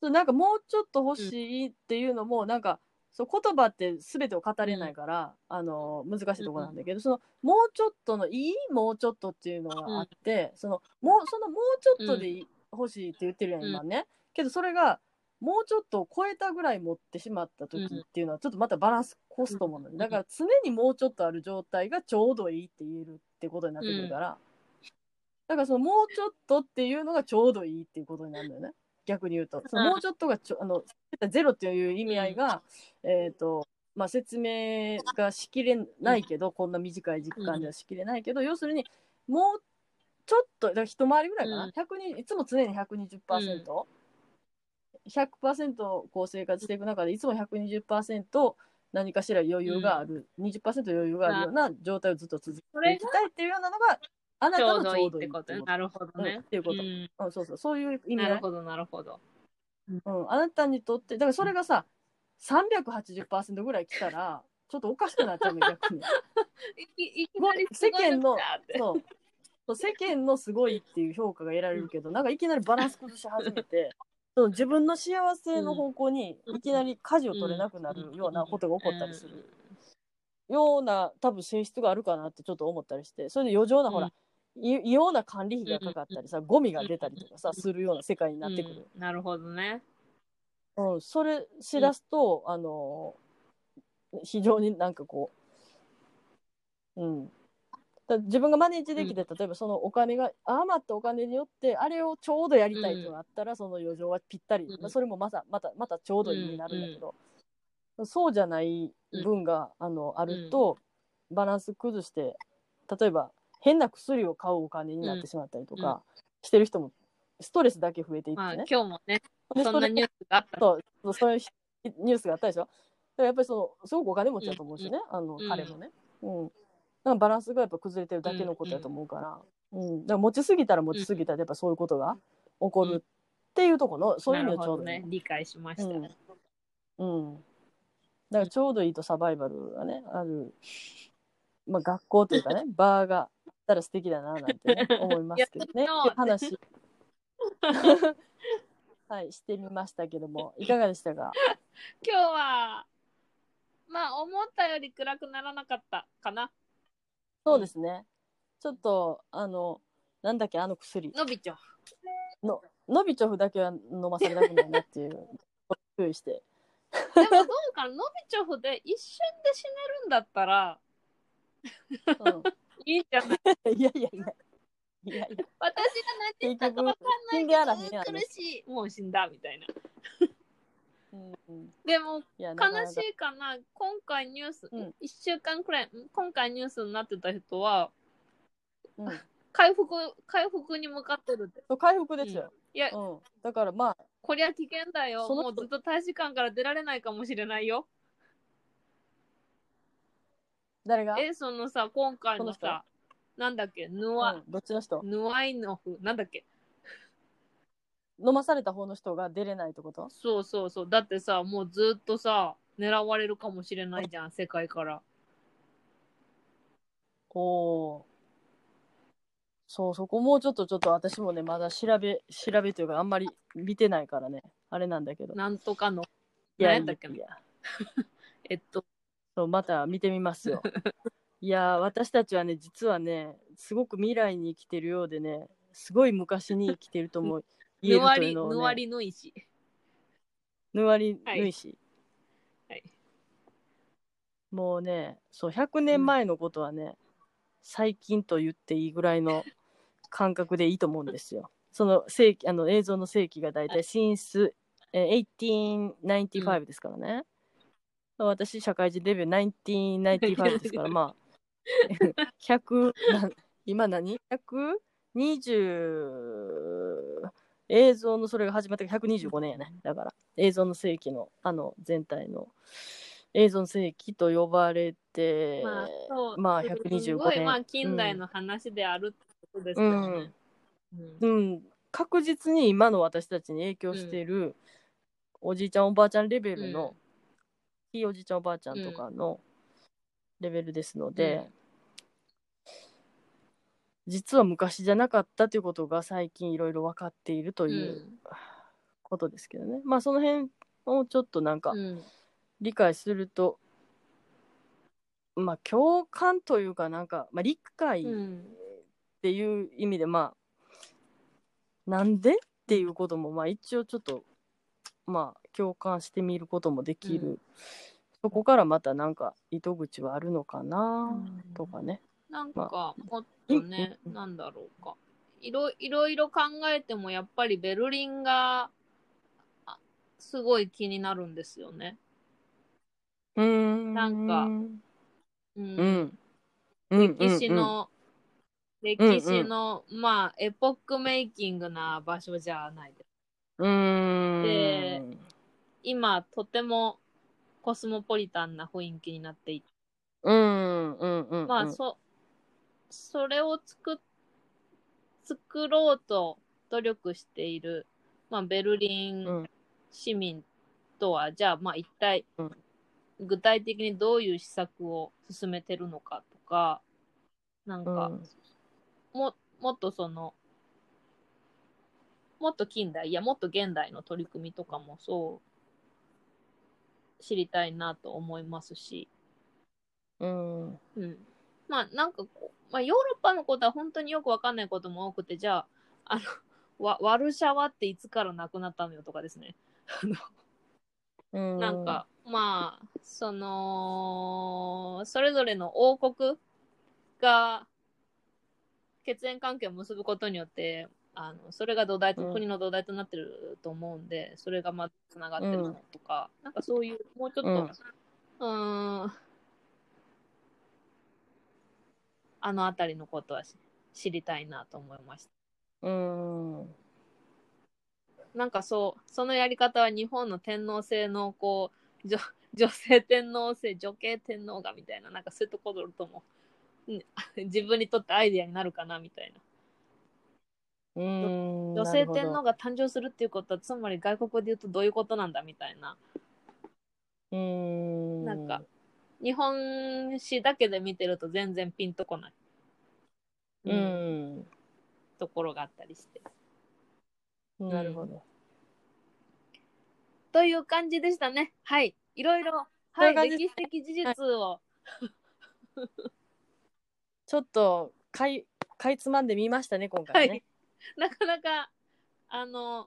そうなんかもうちょっと欲しいっていうのも、なんかそう言葉って全てを語れないから、あの難しいところなんだけど、そのもうちょっとのいいもうちょっとっていうのがあって、そのもうそのもうちょっとでいい欲しいって言ってるやん、うん。今ね。けどそれがもうちょっと超えたぐらい持ってしまった時っていうのはちょっとまたバランスコストもだから常にもうちょっとある状態がちょうどいいって言えるってことになってくるから、だからそのもうちょっとっていうのがちょうどいいっていうことになるんだよね。逆に言うと。そのもうちょっとがちょあのゼロっていう意味合いが、えっ、とまあ説明がしきれないけど、こんな短い時間ではしきれないけど、要するにもうちょっとだから一回りぐらいかな、うん。100いつも常に120%、100%こう生活していく中でいつも120%何かしら余裕がある、20%余裕があるような状態をずっと続けていきたいっていうようなのがあなたのちょうどいいってことなるほどうんね。っ、ていうこと、うん。うん、そうそう。そういう意味なるほどなるほど。うん、あなたにとってだからそれがさ380%ぐらい来たらちょっとおかしくなっちゃうの 逆に。いきなり世間のそう世間のすごいっていう評価が得られるけどなんかいきなりバランス崩し始めてその自分の幸せの方向にいきなり舵を取れなくなるようなことが起こったりするような多分性質があるかなってちょっと思ったりしてそれで余剰な、うん。ほらい異様な管理費がかかったりさ、ゴミが出たりとかさするような世界になってくる、うん。なるほどね。うん、それしだすと、あの非常になんかこう、うん、だ自分がマネージできて、例えばそのお金が余ったお金によってあれをちょうどやりたいっていうのがあったら、その余剰はぴったり、うん。まあ、それもまたまたまたちょうどいいになるんだけど、そうじゃない分が、あのあると、バランス崩して例えば変な薬を買うお金になってしまったりとかしてる人もストレスだけ増えていってまあね。今日もねでそんなニュースがあった。そうそういうニュースがあったでしょ。やっぱりそのすごくお金持ちだと思うしね、あのうん彼もね、うん、だからバランスがやっぱ崩れてるだけのことだと思うから、うん。だから持ちすぎたら持ちすぎたらやっぱそういうことが起こるっていうところの、そういう意味でちょうどね。理解しました、うん、うん、だからちょうどいいとサバイバルがねある、まあ、学校というかねバーがあったら素敵だななんて、ね、思いますけどね。話。はいしてみましたけどもいかがでしたか？今日はまあ思ったより暗くならなかったかなそうですね。ちょっと、あの、なんだっけ、あの薬。のびちょのノビチョフだけは飲まされたくないなっていう、注意して。でもどうかなのびちょふで一瞬で死ねるんだったらういいんじゃないん、いやいやいや。いやいや、私が何て言ったか分かんないけど苦しいもう死んだみたいなでも悲しいかな。今回ニュース、うん。1週間くらいん今回ニュースになってた人はうん、回復回復に向かってるって。回復です。よ。いやうん、だからまあ、こりゃ危険だよ。もうずっと大使館から出られないかもしれないよ。誰が、えそのさ今回のさなんだっけ？ヌワ、うん、どっちの人？ヌワイノフなんだっけ？飲まされた方の人が出れないってこと？そうそうそう。だってさもうずっとさ狙われるかもしれないじゃん世界から。おおー。そう、そこもうちょっとちょっと私もね、まだ調べ、調べというかあんまり見てないからね、あれなんだけど。なんとかの。いや何やったっけな？いや えっと。そう、また見てみますよ。いやー、私たちはね、実はね、すごく未来に生きてるようでね、すごい昔に生きてるとも言えるぬわりぬわりの石。ぬわりはい。ぬいし、はい。もうね、そう、100年前のことはね、最近と言っていいぐらいの 感覚でいいと思うんですよ。その世紀あの映像の世紀が大体 since、えー1895ですからね。私、社会人デビュー1995ですから、まあ、100、な今何 ?120、映像のそれが始まったが125年やね。だから、映像の世紀の、あの、全体の、映像の世紀と呼ばれて、まあそうまあす125ごい年まあ近代の話であるってことですよね、うん。うん、確実に今の私たちに影響している、おじいちゃんおばあちゃんレベルの、ひいおじいちゃんおばあちゃんとかのレベルですので、実は昔じゃなかったということが最近いろいろ分かっているとう。いうんことですけどね、まあその辺をちょっとなんかうん。理解すると、まあ共感というかなんか、まあ、理解っうん。ていう意味でまあなんでっていうこともまあ一応ちょっとまあ共感してみることもできる、うんそこからまたなんか糸口はあるのかなうんとかね。なんか、もっとね、うん。なんだろうか。いろいろいろ考えても、やっぱりベルリンが、あすごい気になるんですよね。うーん。なんかうん。歴史の、歴史の、まあ、エポックメイキングな場所じゃないです。うーん。で今、とてもコスモポリタンな雰囲気になっていて、うんうんうんまあ、そ、それを作っ、作ろうと努力している、まあ、ベルリンうん。市民とは、じゃあ、まあ、一体うん、具体的にどういう施策を進めてるのかとか、なんか、うん。も、もっとその、もっと近代、いや、もっと現代の取り組みとかもそう、知りたいなと思いますし、うん。うん。まあ、なんかこう、まあ、ヨーロッパのことは本当によくわかんないことも多くて、じゃあ、あの、ワワルシャワっていつからなくなったのよとかですね。なんか、まあ、その、それぞれの王国が血縁関係を結ぶことによって、あのそれが土台と、うん国の土台となってると思うんで、それがまあつながってるのとか、なんかそういう、もうちょっと、うーん、あのあたりのことはし知りたいなと思いました。うんなんかそう、そのやり方は日本の天皇制のこう、女 女性天皇制、女系天皇がみたいな、なんかそういうところとも、うん 自分にとってアイディアになるかなみたいな。うん女性天皇が誕生するっていうことは、つまり外国で言うとどういうことなんだみたいな。うんなんか日本史だけで見てると全然ピンとこない。ううんんところがあったりして。なるほどという感じでしたね。はい。いろいろ、はい、歴史的事実を、ちょっとかいかいつまんでみましたね今は回ねい。なかなか、あの、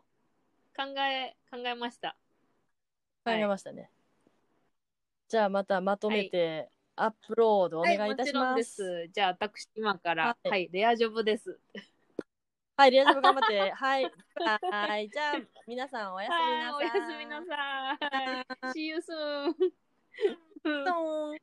考え、考えました。考えましたねじゃあまたまとめてアップロードお願いいたしまです。す。じゃあ、私、今から、ははいい、レアジョブです。はいリアジョブ頑張って。はいはいじゃあ皆さんおやすみなさはい、おやすみなさい。See you soon. ドーン